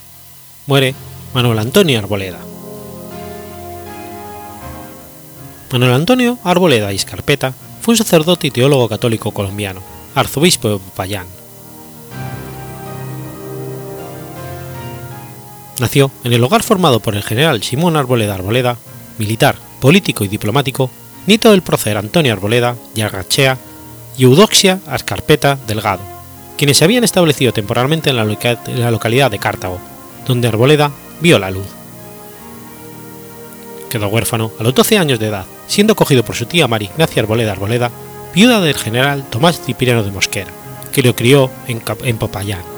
Muere Manuel Antonio Arboleda. Manuel Antonio Arboleda y Escarpeta fue un sacerdote y teólogo católico colombiano, arzobispo de Popayán. Nació en el hogar formado por el general Simón Arboleda Arboleda, militar, político y diplomático, nieto del prócer Antonio Arboleda y Arrachea y Eudoxia Escarpeta Delgado, quienes se habían establecido temporalmente en la, localidad de Cartago, donde Arboleda vio la luz. Quedó huérfano a los 12 años de edad, siendo acogido por su tía María Ignacia Arboleda Arboleda, viuda del general Tomás Cipriano de Mosquera, que lo crió en, en Popayán.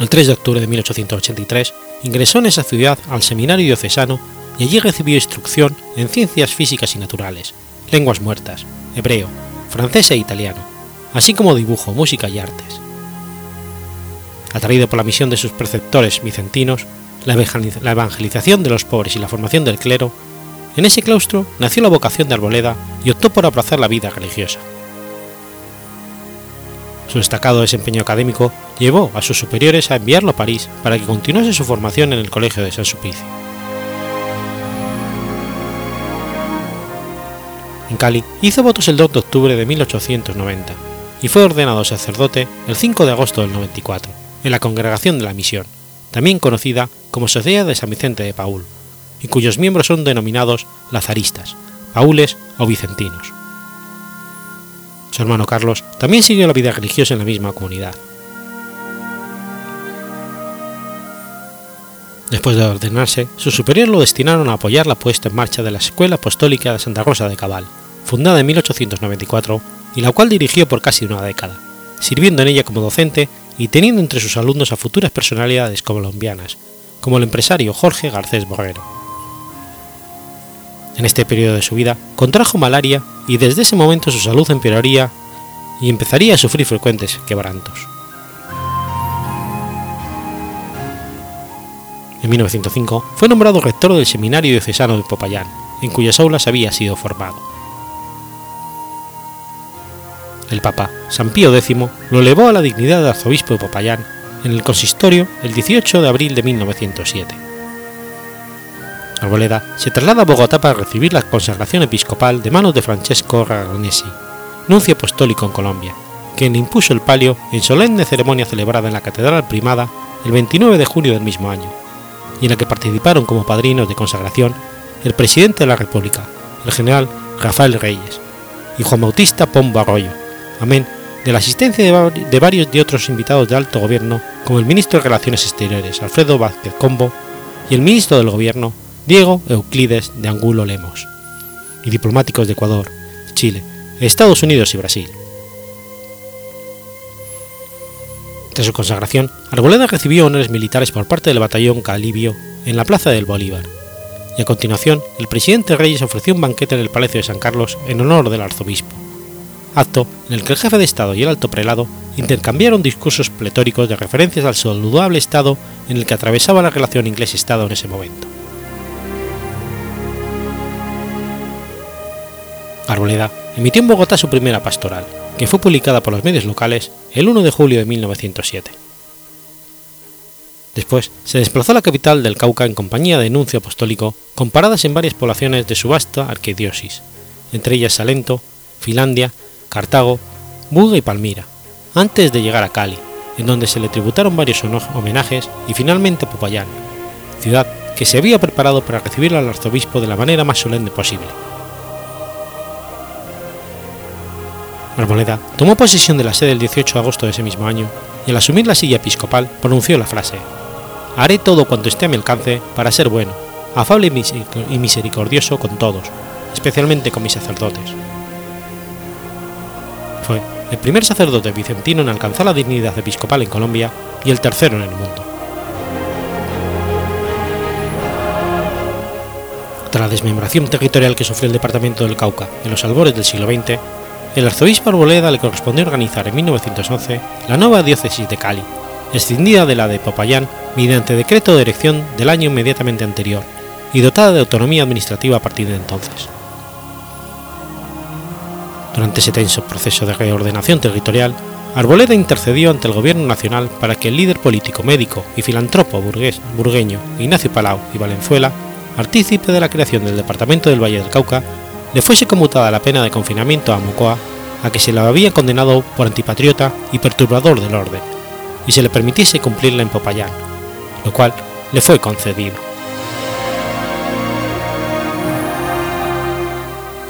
El 3 de octubre de 1883 ingresó en esa ciudad al seminario diocesano y allí recibió instrucción en ciencias físicas y naturales, lenguas muertas, hebreo, francés e italiano, así como dibujo, música y artes. Atraído por la misión de sus preceptores vicentinos, la evangelización de los pobres y la formación del clero, en ese claustro nació la vocación de Arboleda y optó por abrazar la vida religiosa. Su destacado desempeño académico llevó a sus superiores a enviarlo a París para que continuase su formación en el Colegio de San Sulpicio. En Cali hizo votos el 2 de octubre de 1890 y fue ordenado sacerdote el 5 de agosto del 94 en la Congregación de la Misión, también conocida como Sociedad de San Vicente de Paul, y cuyos miembros son denominados lazaristas, paules o vicentinos. Su hermano Carlos también siguió la vida religiosa en la misma comunidad. Después de ordenarse, su superior lo destinaron a apoyar la puesta en marcha de la Escuela Apostólica de Santa Rosa de Cabal, fundada en 1894 y la cual dirigió por casi una década, sirviendo en ella como docente y teniendo entre sus alumnos a futuras personalidades colombianas, como el empresario Jorge Garcés Borrero. En este periodo de su vida contrajo malaria y desde ese momento su salud empeoraría y empezaría a sufrir frecuentes quebrantos. En 1905 fue nombrado rector del Seminario Diocesano de Popayán, en cuyas aulas había sido formado. El Papa San Pío X lo elevó a la dignidad de arzobispo de Popayán en el consistorio el 18 de abril de 1907. Arboleda se traslada a Bogotá para recibir la consagración episcopal de manos de Francesco Raganesi, nuncio apostólico en Colombia, quien le impuso el palio en solemne ceremonia celebrada en la Catedral Primada el 29 de junio del mismo año, y en la que participaron como padrinos de consagración el presidente de la República, el general Rafael Reyes, y Juan Bautista Pombo Arroyo, amén de la asistencia de, varios de otros invitados de alto gobierno como el ministro de Relaciones Exteriores Alfredo Vázquez Combo y el ministro del Gobierno Diego Euclides de Angulo Lemos, y diplomáticos de Ecuador, Chile, Estados Unidos y Brasil. Tras su consagración, Arboleda recibió honores militares por parte del batallón Calibio en la Plaza del Bolívar, y a continuación el presidente Reyes ofreció un banquete en el Palacio de San Carlos en honor del arzobispo, acto en el que el jefe de Estado y el alto prelado intercambiaron discursos pletóricos de referencias al saludable estado en el que atravesaba la relación inglés-Estado en ese momento. Arboleda emitió en Bogotá su primera pastoral, que fue publicada por los medios locales el 1 de julio de 1907. Después se desplazó a la capital del Cauca en compañía de nuncio apostólico, comparadas en varias poblaciones de su vasta arquidiócesis, entre ellas Salento, Finlandia, Cartago, Buga y Palmira, antes de llegar a Cali, en donde se le tributaron varios homenajes y finalmente a Popayán, ciudad que se había preparado para recibir al arzobispo de la manera más solemne posible, Arboleda tomó posesión de la sede el 18 de agosto de ese mismo año y al asumir la silla episcopal pronunció la frase: Haré todo cuanto esté a mi alcance para ser bueno, afable y misericordioso con todos, especialmente con mis sacerdotes. Fue el primer sacerdote vicentino en alcanzar la dignidad episcopal en Colombia y el tercero en el mundo. Tras la desmembración territorial que sufrió el departamento del Cauca en los albores del siglo XX, el arzobispo Arboleda le correspondió organizar en 1911 la nueva diócesis de Cali, escindida de la de Popayán mediante decreto de elección del año inmediatamente anterior y dotada de autonomía administrativa a partir de entonces. Durante ese tenso proceso de reordenación territorial, Arboleda intercedió ante el gobierno nacional para que el líder político, médico y filántropo burgués, burgueño Ignacio Palau y Valenzuela, artícipe de la creación del Departamento del Valle del Cauca, le fuese conmutada la pena de confinamiento a Mocoa, a que se le había condenado por antipatriota y perturbador del orden, y se le permitiese cumplirla en Popayán, lo cual le fue concedido.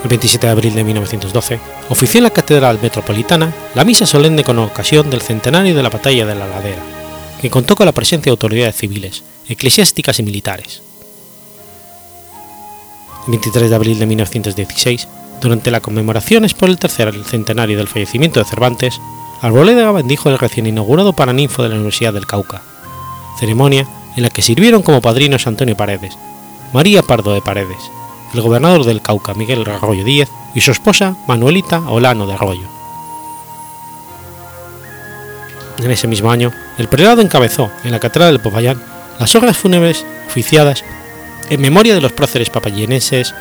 El 27 de abril de 1912, ofició en la Catedral Metropolitana la misa solemne con ocasión del centenario de la Batalla de la Ladera, que contó con la presencia de autoridades civiles, eclesiásticas y militares. El 23 de abril de 1916, durante las conmemoraciones por el tercer centenario del fallecimiento de Cervantes, Arboleda bendijo el recién inaugurado Paraninfo de la Universidad del Cauca, ceremonia en la que sirvieron como padrinos Antonio Paredes, María Pardo de Paredes, el gobernador del Cauca Miguel Arroyo Díez y su esposa Manuelita Olano de Arroyo. En ese mismo año, el prelado encabezó en la Catedral del Popayán las obras fúnebres oficiadas en memoria de los próceres papayenenses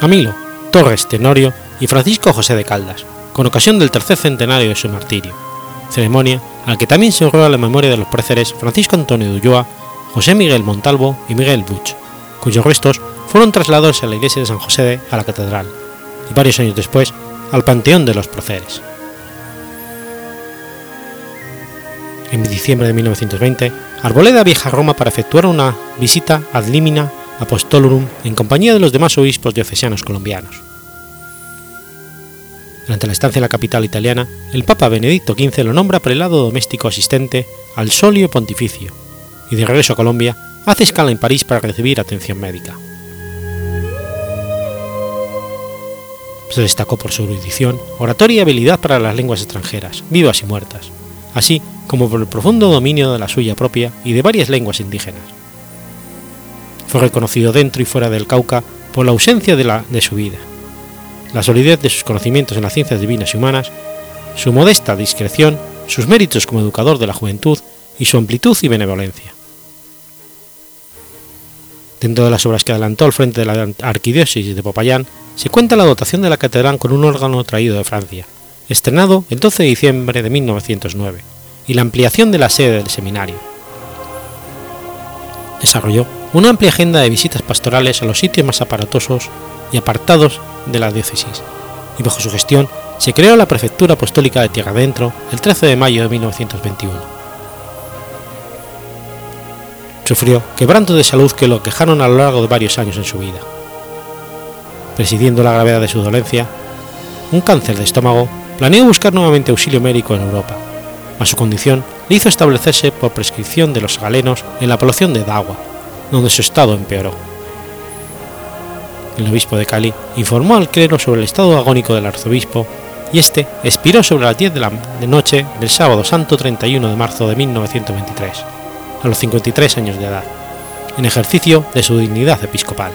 Amilo, Torres Tenorio y Francisco José de Caldas, con ocasión del tercer centenario de su martirio, ceremonia al que también se honró la memoria de los próceres Francisco Antonio de Ulloa, José Miguel Montalvo y Miguel Buch, cuyos restos fueron trasladados a la iglesia de San José de a la catedral, y varios años después al Panteón de los Próceres. En diciembre de 1920, Arboleda viaja a Roma para efectuar una visita ad limina apostolorum en compañía de los demás obispos diocesianos colombianos. Durante la estancia en la capital italiana, el Papa Benedicto XV lo nombra prelado doméstico asistente al solio pontificio, y de regreso a Colombia hace escala en París para recibir atención médica. Se destacó por su erudición, oratoria y habilidad para las lenguas extranjeras, vivas y muertas, así como por el profundo dominio de la suya propia y de varias lenguas indígenas. Fue reconocido dentro y fuera del Cauca por la ausencia de, la, de su vida, la solidez de sus conocimientos en las ciencias divinas y humanas, su modesta discreción, sus méritos como educador de la juventud y su amplitud y benevolencia. Dentro de las obras que adelantó al frente de la arquidiócesis de Popayán se cuenta la dotación de la catedral con un órgano traído de Francia, estrenado el 12 de diciembre de 1909, y la ampliación de la sede del seminario. Desarrolló una amplia agenda de visitas pastorales a los sitios más aparatosos y apartados de la diócesis, y bajo su gestión se creó la Prefectura Apostólica de Tierra Adentro el 13 de mayo de 1921 sufrió quebrantos de salud que lo quejaron a lo largo de varios años en su vida. Presidiendo la gravedad de su dolencia, un cáncer de estómago, planeó buscar nuevamente auxilio médico en Europa, mas su condición le hizo establecerse por prescripción de los galenos en la población de Dagua, donde su estado empeoró. El obispo de Cali informó al clero sobre el estado agónico del arzobispo y este expiró sobre las 10 de la noche del sábado santo 31 de marzo de 1923 a los 53 años de edad, en ejercicio de su dignidad episcopal.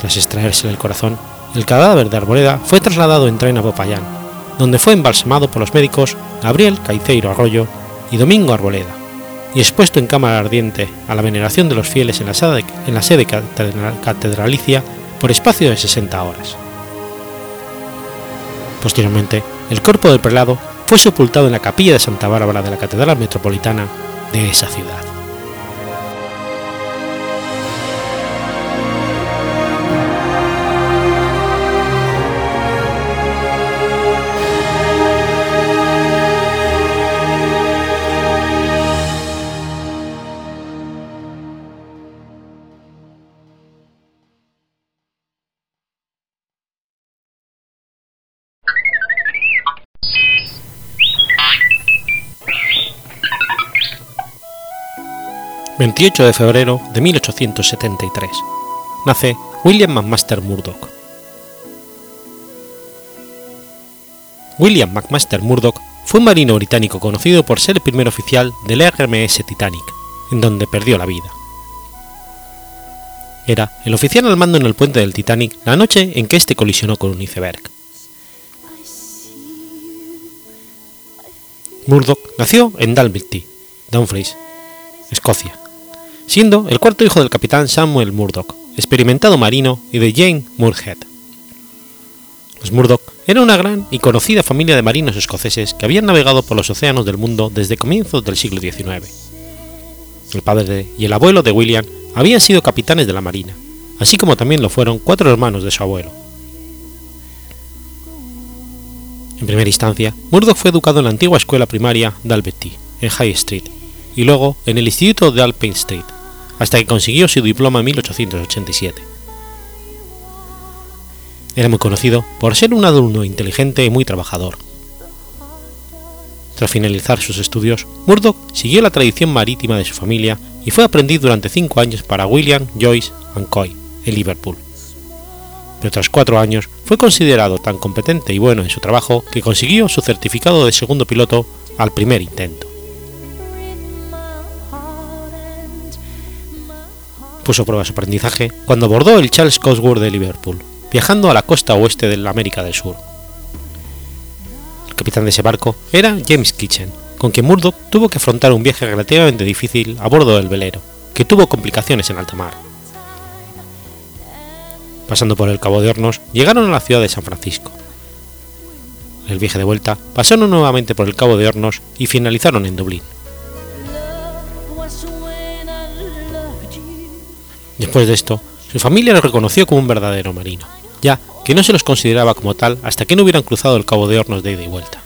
Tras extraerse el corazón, el cadáver de Arboleda fue trasladado en tren a Popayán, donde fue embalsamado por los médicos Gabriel Caiceiro Arroyo y Domingo Arboleda, y expuesto en cámara ardiente a la veneración de los fieles en la sede, catedralicia por espacio de 60 horas. Posteriormente, el cuerpo del prelado fue sepultado en la capilla de Santa Bárbara de la Catedral Metropolitana de esa ciudad. 28 de febrero de 1873. Nace William McMaster Murdoch. William McMaster Murdoch fue un marino británico conocido por ser el primer oficial del RMS Titanic, en donde perdió la vida. Era el oficial al mando en el puente del Titanic la noche en que este colisionó con un iceberg. Murdoch nació en Dalby, Dumfries, Escocia, siendo el cuarto hijo del capitán Samuel Murdoch, experimentado marino, y de Jane Moorhead. Los Murdoch eran una gran y conocida familia de marinos escoceses que habían navegado por los océanos del mundo desde comienzos del siglo XIX. El padre y el abuelo de William habían sido capitanes de la marina, así como también lo fueron cuatro hermanos de su abuelo. En primera instancia, Murdoch fue educado en la antigua escuela primaria Dalbety, en High Street, y luego en el Instituto de Alpine Street, hasta que consiguió su diploma en 1887. Era muy conocido por ser un alumno inteligente y muy trabajador. Tras finalizar sus estudios, Murdoch siguió la tradición marítima de su familia y fue aprendiz durante cinco años para William Joyce and Coy en Liverpool. Pero tras cuatro años fue considerado tan competente y bueno en su trabajo que consiguió su certificado de segundo piloto al primer intento. Puso prueba su aprendizaje cuando abordó el Charles Cosworth de Liverpool, viajando a la costa oeste de la América del Sur. El capitán de ese barco era James Kitchen, con quien Murdoch tuvo que afrontar un viaje relativamente difícil a bordo del velero, que tuvo complicaciones en alta mar. Pasando por el Cabo de Hornos, llegaron a la ciudad de San Francisco. En el viaje de vuelta, pasaron nuevamente por el Cabo de Hornos y finalizaron en Dublín. Después de esto, su familia lo reconoció como un verdadero marino, ya que no se los consideraba como tal hasta que no hubieran cruzado el Cabo de Hornos de ida y vuelta.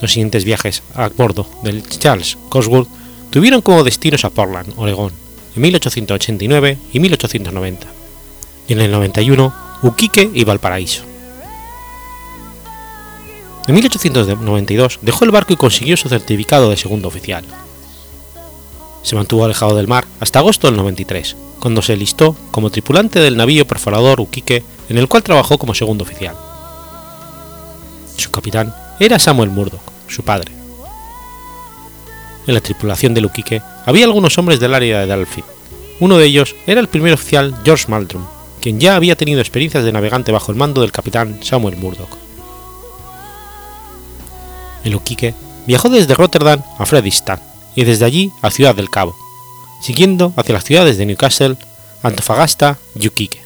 Los siguientes viajes a bordo del Charles Cosworth tuvieron como destinos a Portland, Oregón, en 1889 y 1890, y en el 91 Uquique y Valparaíso. En 1892 dejó el barco y consiguió su certificado de segundo oficial. Se mantuvo alejado del mar hasta agosto del 93, cuando se listó como tripulante del navío perforador Uquique, en el cual trabajó como segundo oficial. Su capitán era Samuel Murdoch, su padre. En la tripulación del Uquique había algunos hombres del área de Dalfit. Uno de ellos era el primer oficial George Maldrum, quien ya había tenido experiencias de navegante bajo el mando del capitán Samuel Murdoch. El Uquique viajó desde Rotterdam a Fredrikstad y desde allí a Ciudad del Cabo, siguiendo hacia las ciudades de Newcastle, Antofagasta y Uquique.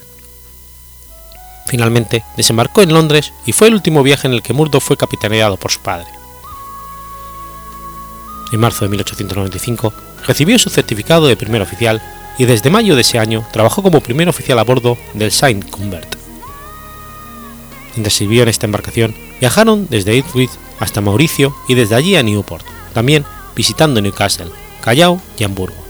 Finalmente desembarcó en Londres y fue el último viaje en el que Murdoch fue capitaneado por su padre. En marzo de 1895 recibió su certificado de primer oficial y desde mayo de ese año trabajó como primer oficial a bordo del Saint Cumbert. Mientras sirvió en esta embarcación, viajaron desde Ipswich hasta Mauricio y desde allí a Newport, también visitando Newcastle, Callao y Hamburgo.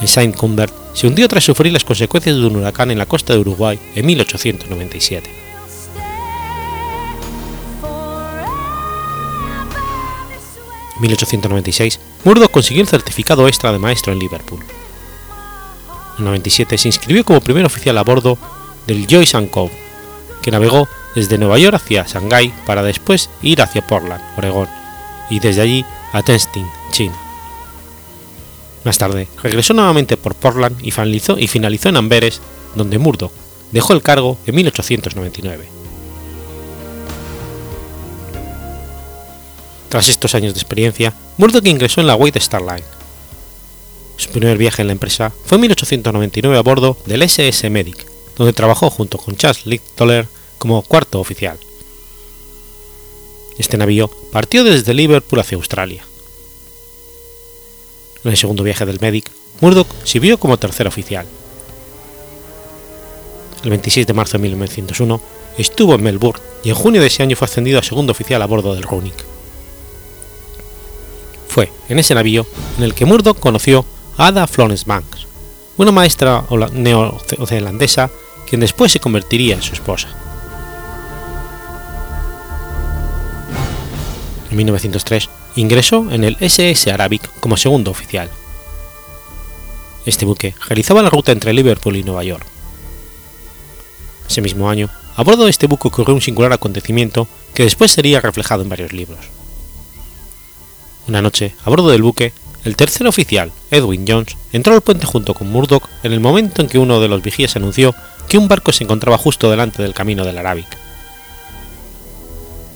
El Saint Cumbert se hundió tras sufrir las consecuencias de un huracán en la costa de Uruguay en 1897. En 1896, Murdoch consiguió el certificado extra de maestro en Liverpool. En 97 se inscribió como primer oficial a bordo del Joyce and Cove, que navegó desde Nueva York hacia Shanghái para después ir hacia Portland, Oregón, y desde allí a Testing, China. Más tarde, regresó nuevamente por Portland y finalizó, y finalizó en Amberes, donde Murdoch dejó el cargo en 1899. Tras estos años de experiencia, Murdoch ingresó en la White Star Line. Su primer viaje en la empresa fue en 1899 a bordo del SS Medic, donde trabajó junto con Charles Lichtoller como cuarto oficial. Este navío partió desde Liverpool hacia Australia. En el segundo viaje del Medic, Murdoch sirvió como tercer oficial. El 26 de marzo de 1901 estuvo en Melbourne y en junio de ese año fue ascendido a segundo oficial a bordo del Ronick. Fue en ese navío en el que Murdoch conoció a Ada Florence Banks, una maestra neozelandesa quien después se convertiría en su esposa. En 1903 ingresó en el SS Arabic como segundo oficial. Este buque realizaba la ruta entre Liverpool y Nueva York. Ese mismo año, a bordo de este buque ocurrió un singular acontecimiento que después sería reflejado en varios libros. Una noche, a bordo del buque, el tercer oficial, Edwin Jones, entró al puente junto con Murdoch en el momento en que uno de los vigías anunció que un barco se encontraba justo delante del camino del Arabic.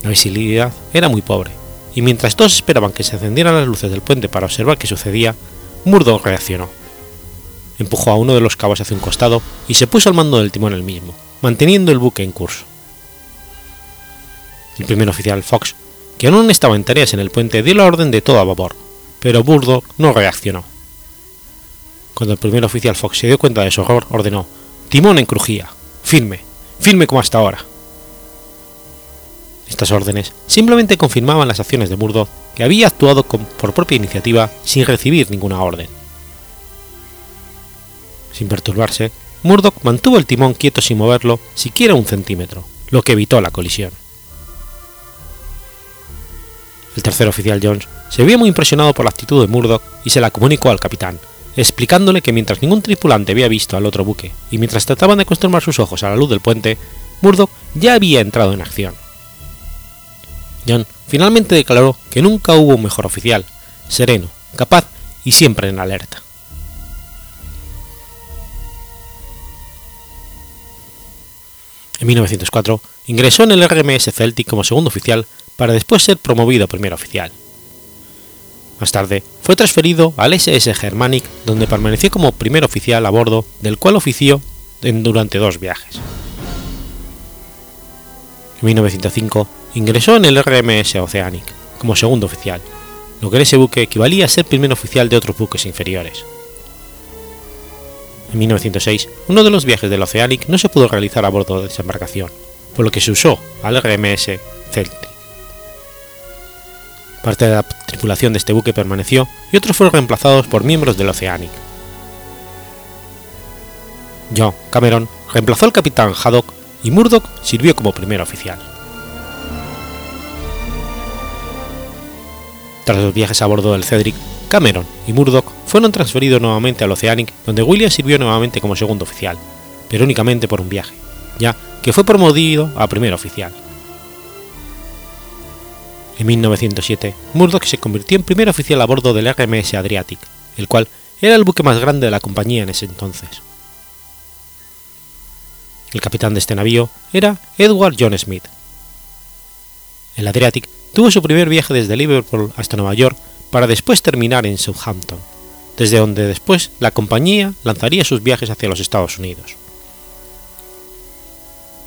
La visibilidad era muy pobre, y mientras todos esperaban que se encendieran las luces del puente para observar qué sucedía, Murdoch reaccionó. Empujó a uno de los cabos hacia un costado y se puso al mando del timón el mismo, manteniendo el buque en curso. El primer oficial Fox, que aún estaba en tareas en el puente, dio la orden de todo a vapor, pero Burdock no reaccionó. Cuando el primer oficial Fox se dio cuenta de su horror, ordenó: Timón en crujía, firme, firme como hasta ahora. Estas órdenes simplemente confirmaban las acciones de Murdoch, que había actuado por propia iniciativa sin recibir ninguna orden. Sin perturbarse, Murdoch mantuvo el timón quieto sin moverlo siquiera un centímetro, lo que evitó la colisión. El tercer oficial Jones se vio muy impresionado por la actitud de Murdoch y se la comunicó al capitán, explicándole que mientras ningún tripulante había visto al otro buque y mientras trataban de acostumbar sus ojos a la luz del puente, Murdoch ya había entrado en acción. John finalmente declaró que nunca hubo un mejor oficial, sereno, capaz y siempre en alerta. En 1904 ingresó en el RMS Celtic como segundo oficial para después ser promovido a primer oficial. Más tarde fue transferido al SS Germanic donde permaneció como primer oficial a bordo del cual ofició durante dos viajes. En 1905 ingresó en el RMS Oceanic como segundo oficial, lo que en ese buque equivalía a ser primer oficial de otros buques inferiores. En 1906, uno de los viajes del Oceanic no se pudo realizar a bordo de esa embarcación, por lo que se usó al RMS Celtic. Parte de la tripulación de este buque permaneció y otros fueron reemplazados por miembros del Oceanic. John Cameron reemplazó al capitán Haddock y Murdoch sirvió como primer oficial. Tras los viajes a bordo del Cedric, Cameron y Murdoch fueron transferidos nuevamente al Oceanic, donde William sirvió nuevamente como segundo oficial, pero únicamente por un viaje, ya que fue promovido a primer oficial. En 1907, Murdoch se convirtió en primer oficial a bordo del RMS Adriatic, el cual era el buque más grande de la compañía en ese entonces. El capitán de este navío era Edward John Smith. El Adriatic tuvo su primer viaje desde Liverpool hasta Nueva York para después terminar en Southampton, desde donde después la compañía lanzaría sus viajes hacia los Estados Unidos.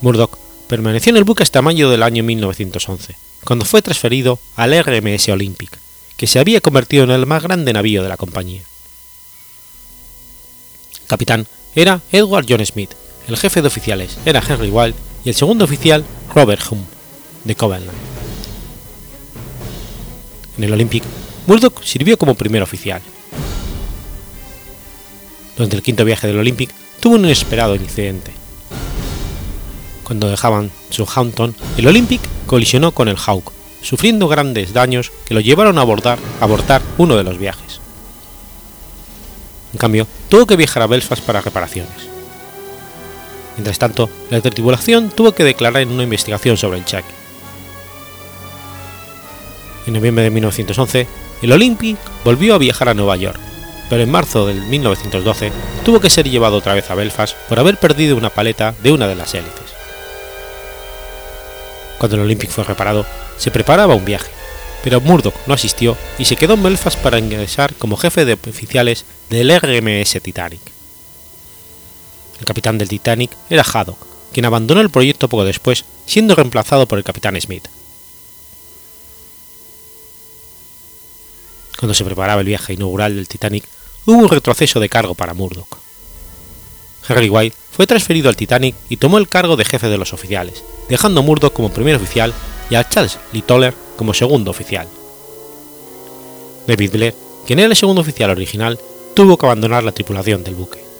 Murdoch permaneció en el buque hasta mayo del año 1911, cuando fue transferido al RMS Olympic, que se había convertido en el más grande navío de la compañía. El capitán era Edward John Smith, el jefe de oficiales era Henry Wild y el segundo oficial Robert Hume, de Covenant. En el Olympic, Murdoch sirvió como primer oficial. Durante el quinto viaje del Olympic tuvo un inesperado incidente. Cuando dejaban Southampton, el Olympic colisionó con el Hawk, sufriendo grandes daños que lo llevaron a abortar uno de los viajes. En cambio, tuvo que viajar a Belfast para reparaciones. Mientras tanto, la tripulación tuvo que declarar en una investigación sobre el cheque. En noviembre de 1911, el Olympic volvió a viajar a Nueva York, pero en marzo de 1912 tuvo que ser llevado otra vez a Belfast por haber perdido una paleta de una de las hélices. Cuando el Olympic fue reparado, se preparaba un viaje, pero Murdoch no asistió y se quedó en Belfast para ingresar como jefe de oficiales del RMS Titanic. El capitán del Titanic era Haddock, quien abandonó el proyecto poco después, siendo reemplazado por el capitán Smith. Cuando se preparaba el viaje inaugural del Titanic, hubo un retroceso de cargo para Murdoch. Harry White fue transferido al Titanic y tomó el cargo de jefe de los oficiales, dejando a Murdoch como primer oficial y a Charles Littler como segundo oficial. David Blair, quien era el segundo oficial original, tuvo que abandonar la tripulación del buque.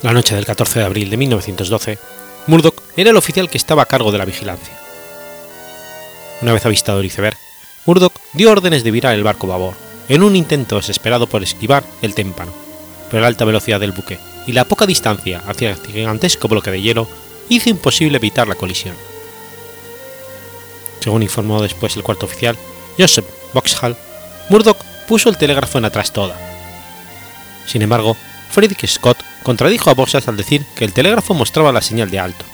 La noche del 14 de abril de 1912, Murdoch era el oficial que estaba a cargo de la vigilancia. Una vez avistado el iceberg, Murdoch dio órdenes de virar el barco babor, en un intento desesperado por esquivar el témpano, pero la alta velocidad del buque y la poca distancia hacia el gigantesco bloque de hielo hizo imposible evitar la colisión. Según informó después el cuarto oficial, Joseph Boxhall, Murdoch puso el telégrafo en atrás toda. Sin embargo, Frederick Scott contradijo a Boxhall al decir que el telégrafo mostraba la señal de alto.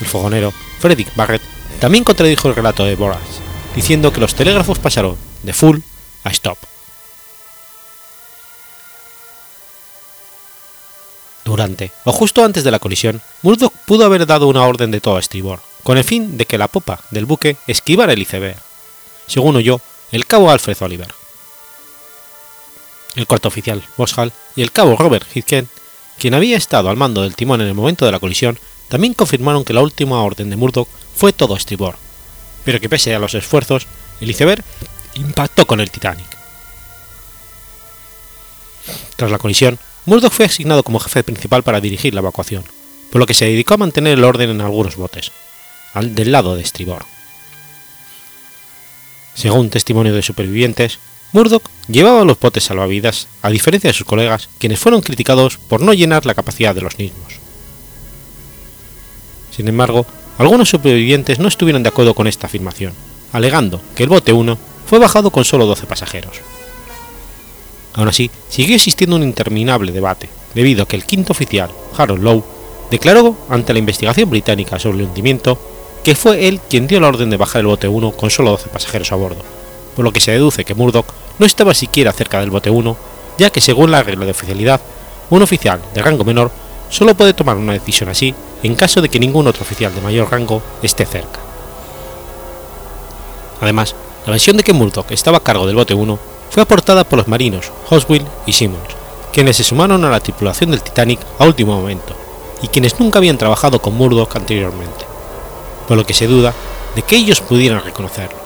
El fogonero, Frederick Barrett, también contradijo el relato de Boras, diciendo que los telégrafos pasaron de full a stop. Durante o justo antes de la colisión, Murdoch pudo haber dado una orden de todo a estribor, con el fin de que la popa del buque esquivara el iceberg, según oyó el cabo Alfred Oliver. El cuarto oficial Boshall y el cabo Robert Hitken, quien había estado al mando del timón en el momento de la colisión, también confirmaron que la última orden de Murdoch fue todo estribor, pero que pese a los esfuerzos, el iceberg impactó con el Titanic. Tras la colisión, Murdoch fue asignado como jefe principal para dirigir la evacuación, por lo que se dedicó a mantener el orden en algunos botes, al del lado de estribor. Según testimonio de supervivientes, Murdoch llevaba los botes salvavidas, a diferencia de sus colegas, quienes fueron criticados por no llenar la capacidad de los mismos. Sin embargo, algunos supervivientes no estuvieron de acuerdo con esta afirmación, alegando que el bote 1 fue bajado con solo 12 pasajeros. Aún así, siguió existiendo un interminable debate, debido a que el quinto oficial, Harold Lowe, declaró ante la investigación británica sobre el hundimiento que fue él quien dio la orden de bajar el bote 1 con solo 12 pasajeros a bordo, por lo que se deduce que Murdoch no estaba siquiera cerca del bote 1, ya que según la regla de oficialidad, un oficial de rango menor solo puede tomar una decisión así en caso de que ningún otro oficial de mayor rango esté cerca. Además, la versión de que Murdoch estaba a cargo del bote 1 fue aportada por los marinos Hoswell y Simmons, quienes se sumaron a la tripulación del Titanic a último momento, y quienes nunca habían trabajado con Murdoch anteriormente, por lo que se duda de que ellos pudieran reconocerlo.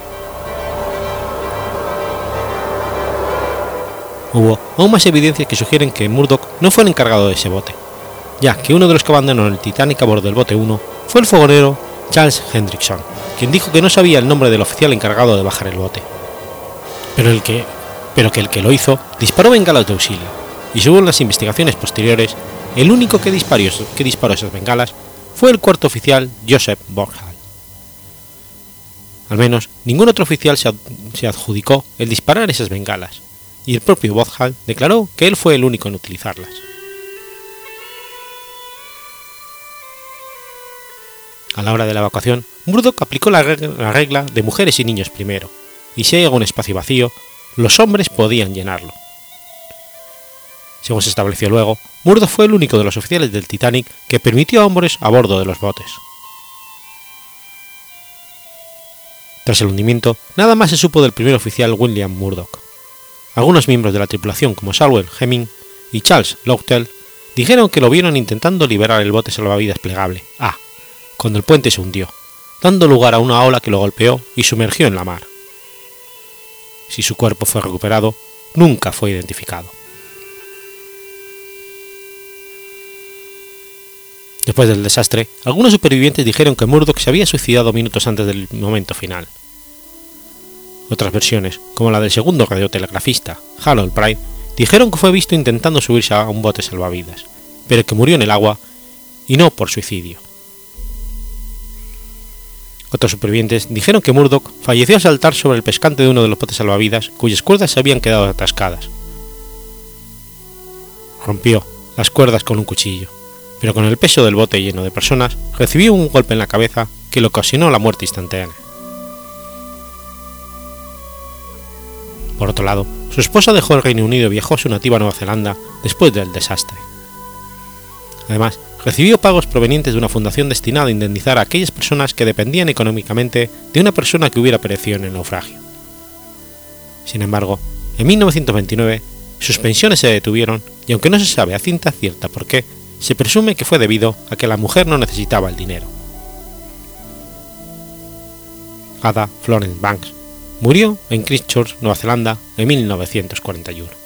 Hubo aún más evidencias que sugieren que Murdoch no fue el encargado de ese bote, ya que uno de los que abandonó el Titanic a bordo del bote 1 fue el fogonero Charles Hendrickson, quien dijo que no sabía el nombre del oficial encargado de bajar el bote, pero, el que, pero que el que lo hizo disparó bengalas de auxilio, y según las investigaciones posteriores, el único que disparó, que disparó esas bengalas fue el cuarto oficial Joseph Borghall. Al menos ningún otro oficial se adjudicó el disparar esas bengalas, y el propio Borghall declaró que él fue el único en utilizarlas. A la hora de la evacuación, Murdoch aplicó la regla de mujeres y niños primero, y si hay algún espacio vacío, los hombres podían llenarlo. Según se estableció luego, Murdoch fue el único de los oficiales del Titanic que permitió a hombres a bordo de los botes. Tras el hundimiento, nada más se supo del primer oficial William Murdoch. Algunos miembros de la tripulación como Salwell Hemming y Charles Loughtel dijeron que lo vieron intentando liberar el bote salvavidas plegable A, cuando el puente se hundió, dando lugar a una ola que lo golpeó y sumergió en la mar. Si su cuerpo fue recuperado, nunca fue identificado. Después del desastre, algunos supervivientes dijeron que Murdoch se había suicidado minutos antes del momento final. Otras versiones, como la del segundo radiotelegrafista, Harold Pride, dijeron que fue visto intentando subirse a un bote salvavidas, pero que murió en el agua y no por suicidio. Otros supervivientes dijeron que Murdoch falleció al saltar sobre el pescante de uno de los botes salvavidas cuyas cuerdas se habían quedado atascadas. Rompió las cuerdas con un cuchillo, pero con el peso del bote lleno de personas recibió un golpe en la cabeza que le ocasionó la muerte instantánea. Por otro lado, su esposa dejó el Reino Unido y viajó a su nativa Nueva Zelanda después del desastre. Además, recibió pagos provenientes de una fundación destinada a indemnizar a aquellas personas que dependían económicamente de una persona que hubiera perecido en el naufragio. Sin embargo, en 1929 sus pensiones se detuvieron y aunque no se sabe a cinta cierta por qué, se presume que fue debido a que la mujer no necesitaba el dinero. Ada Florence Banks murió en Christchurch, Nueva Zelanda, en 1941.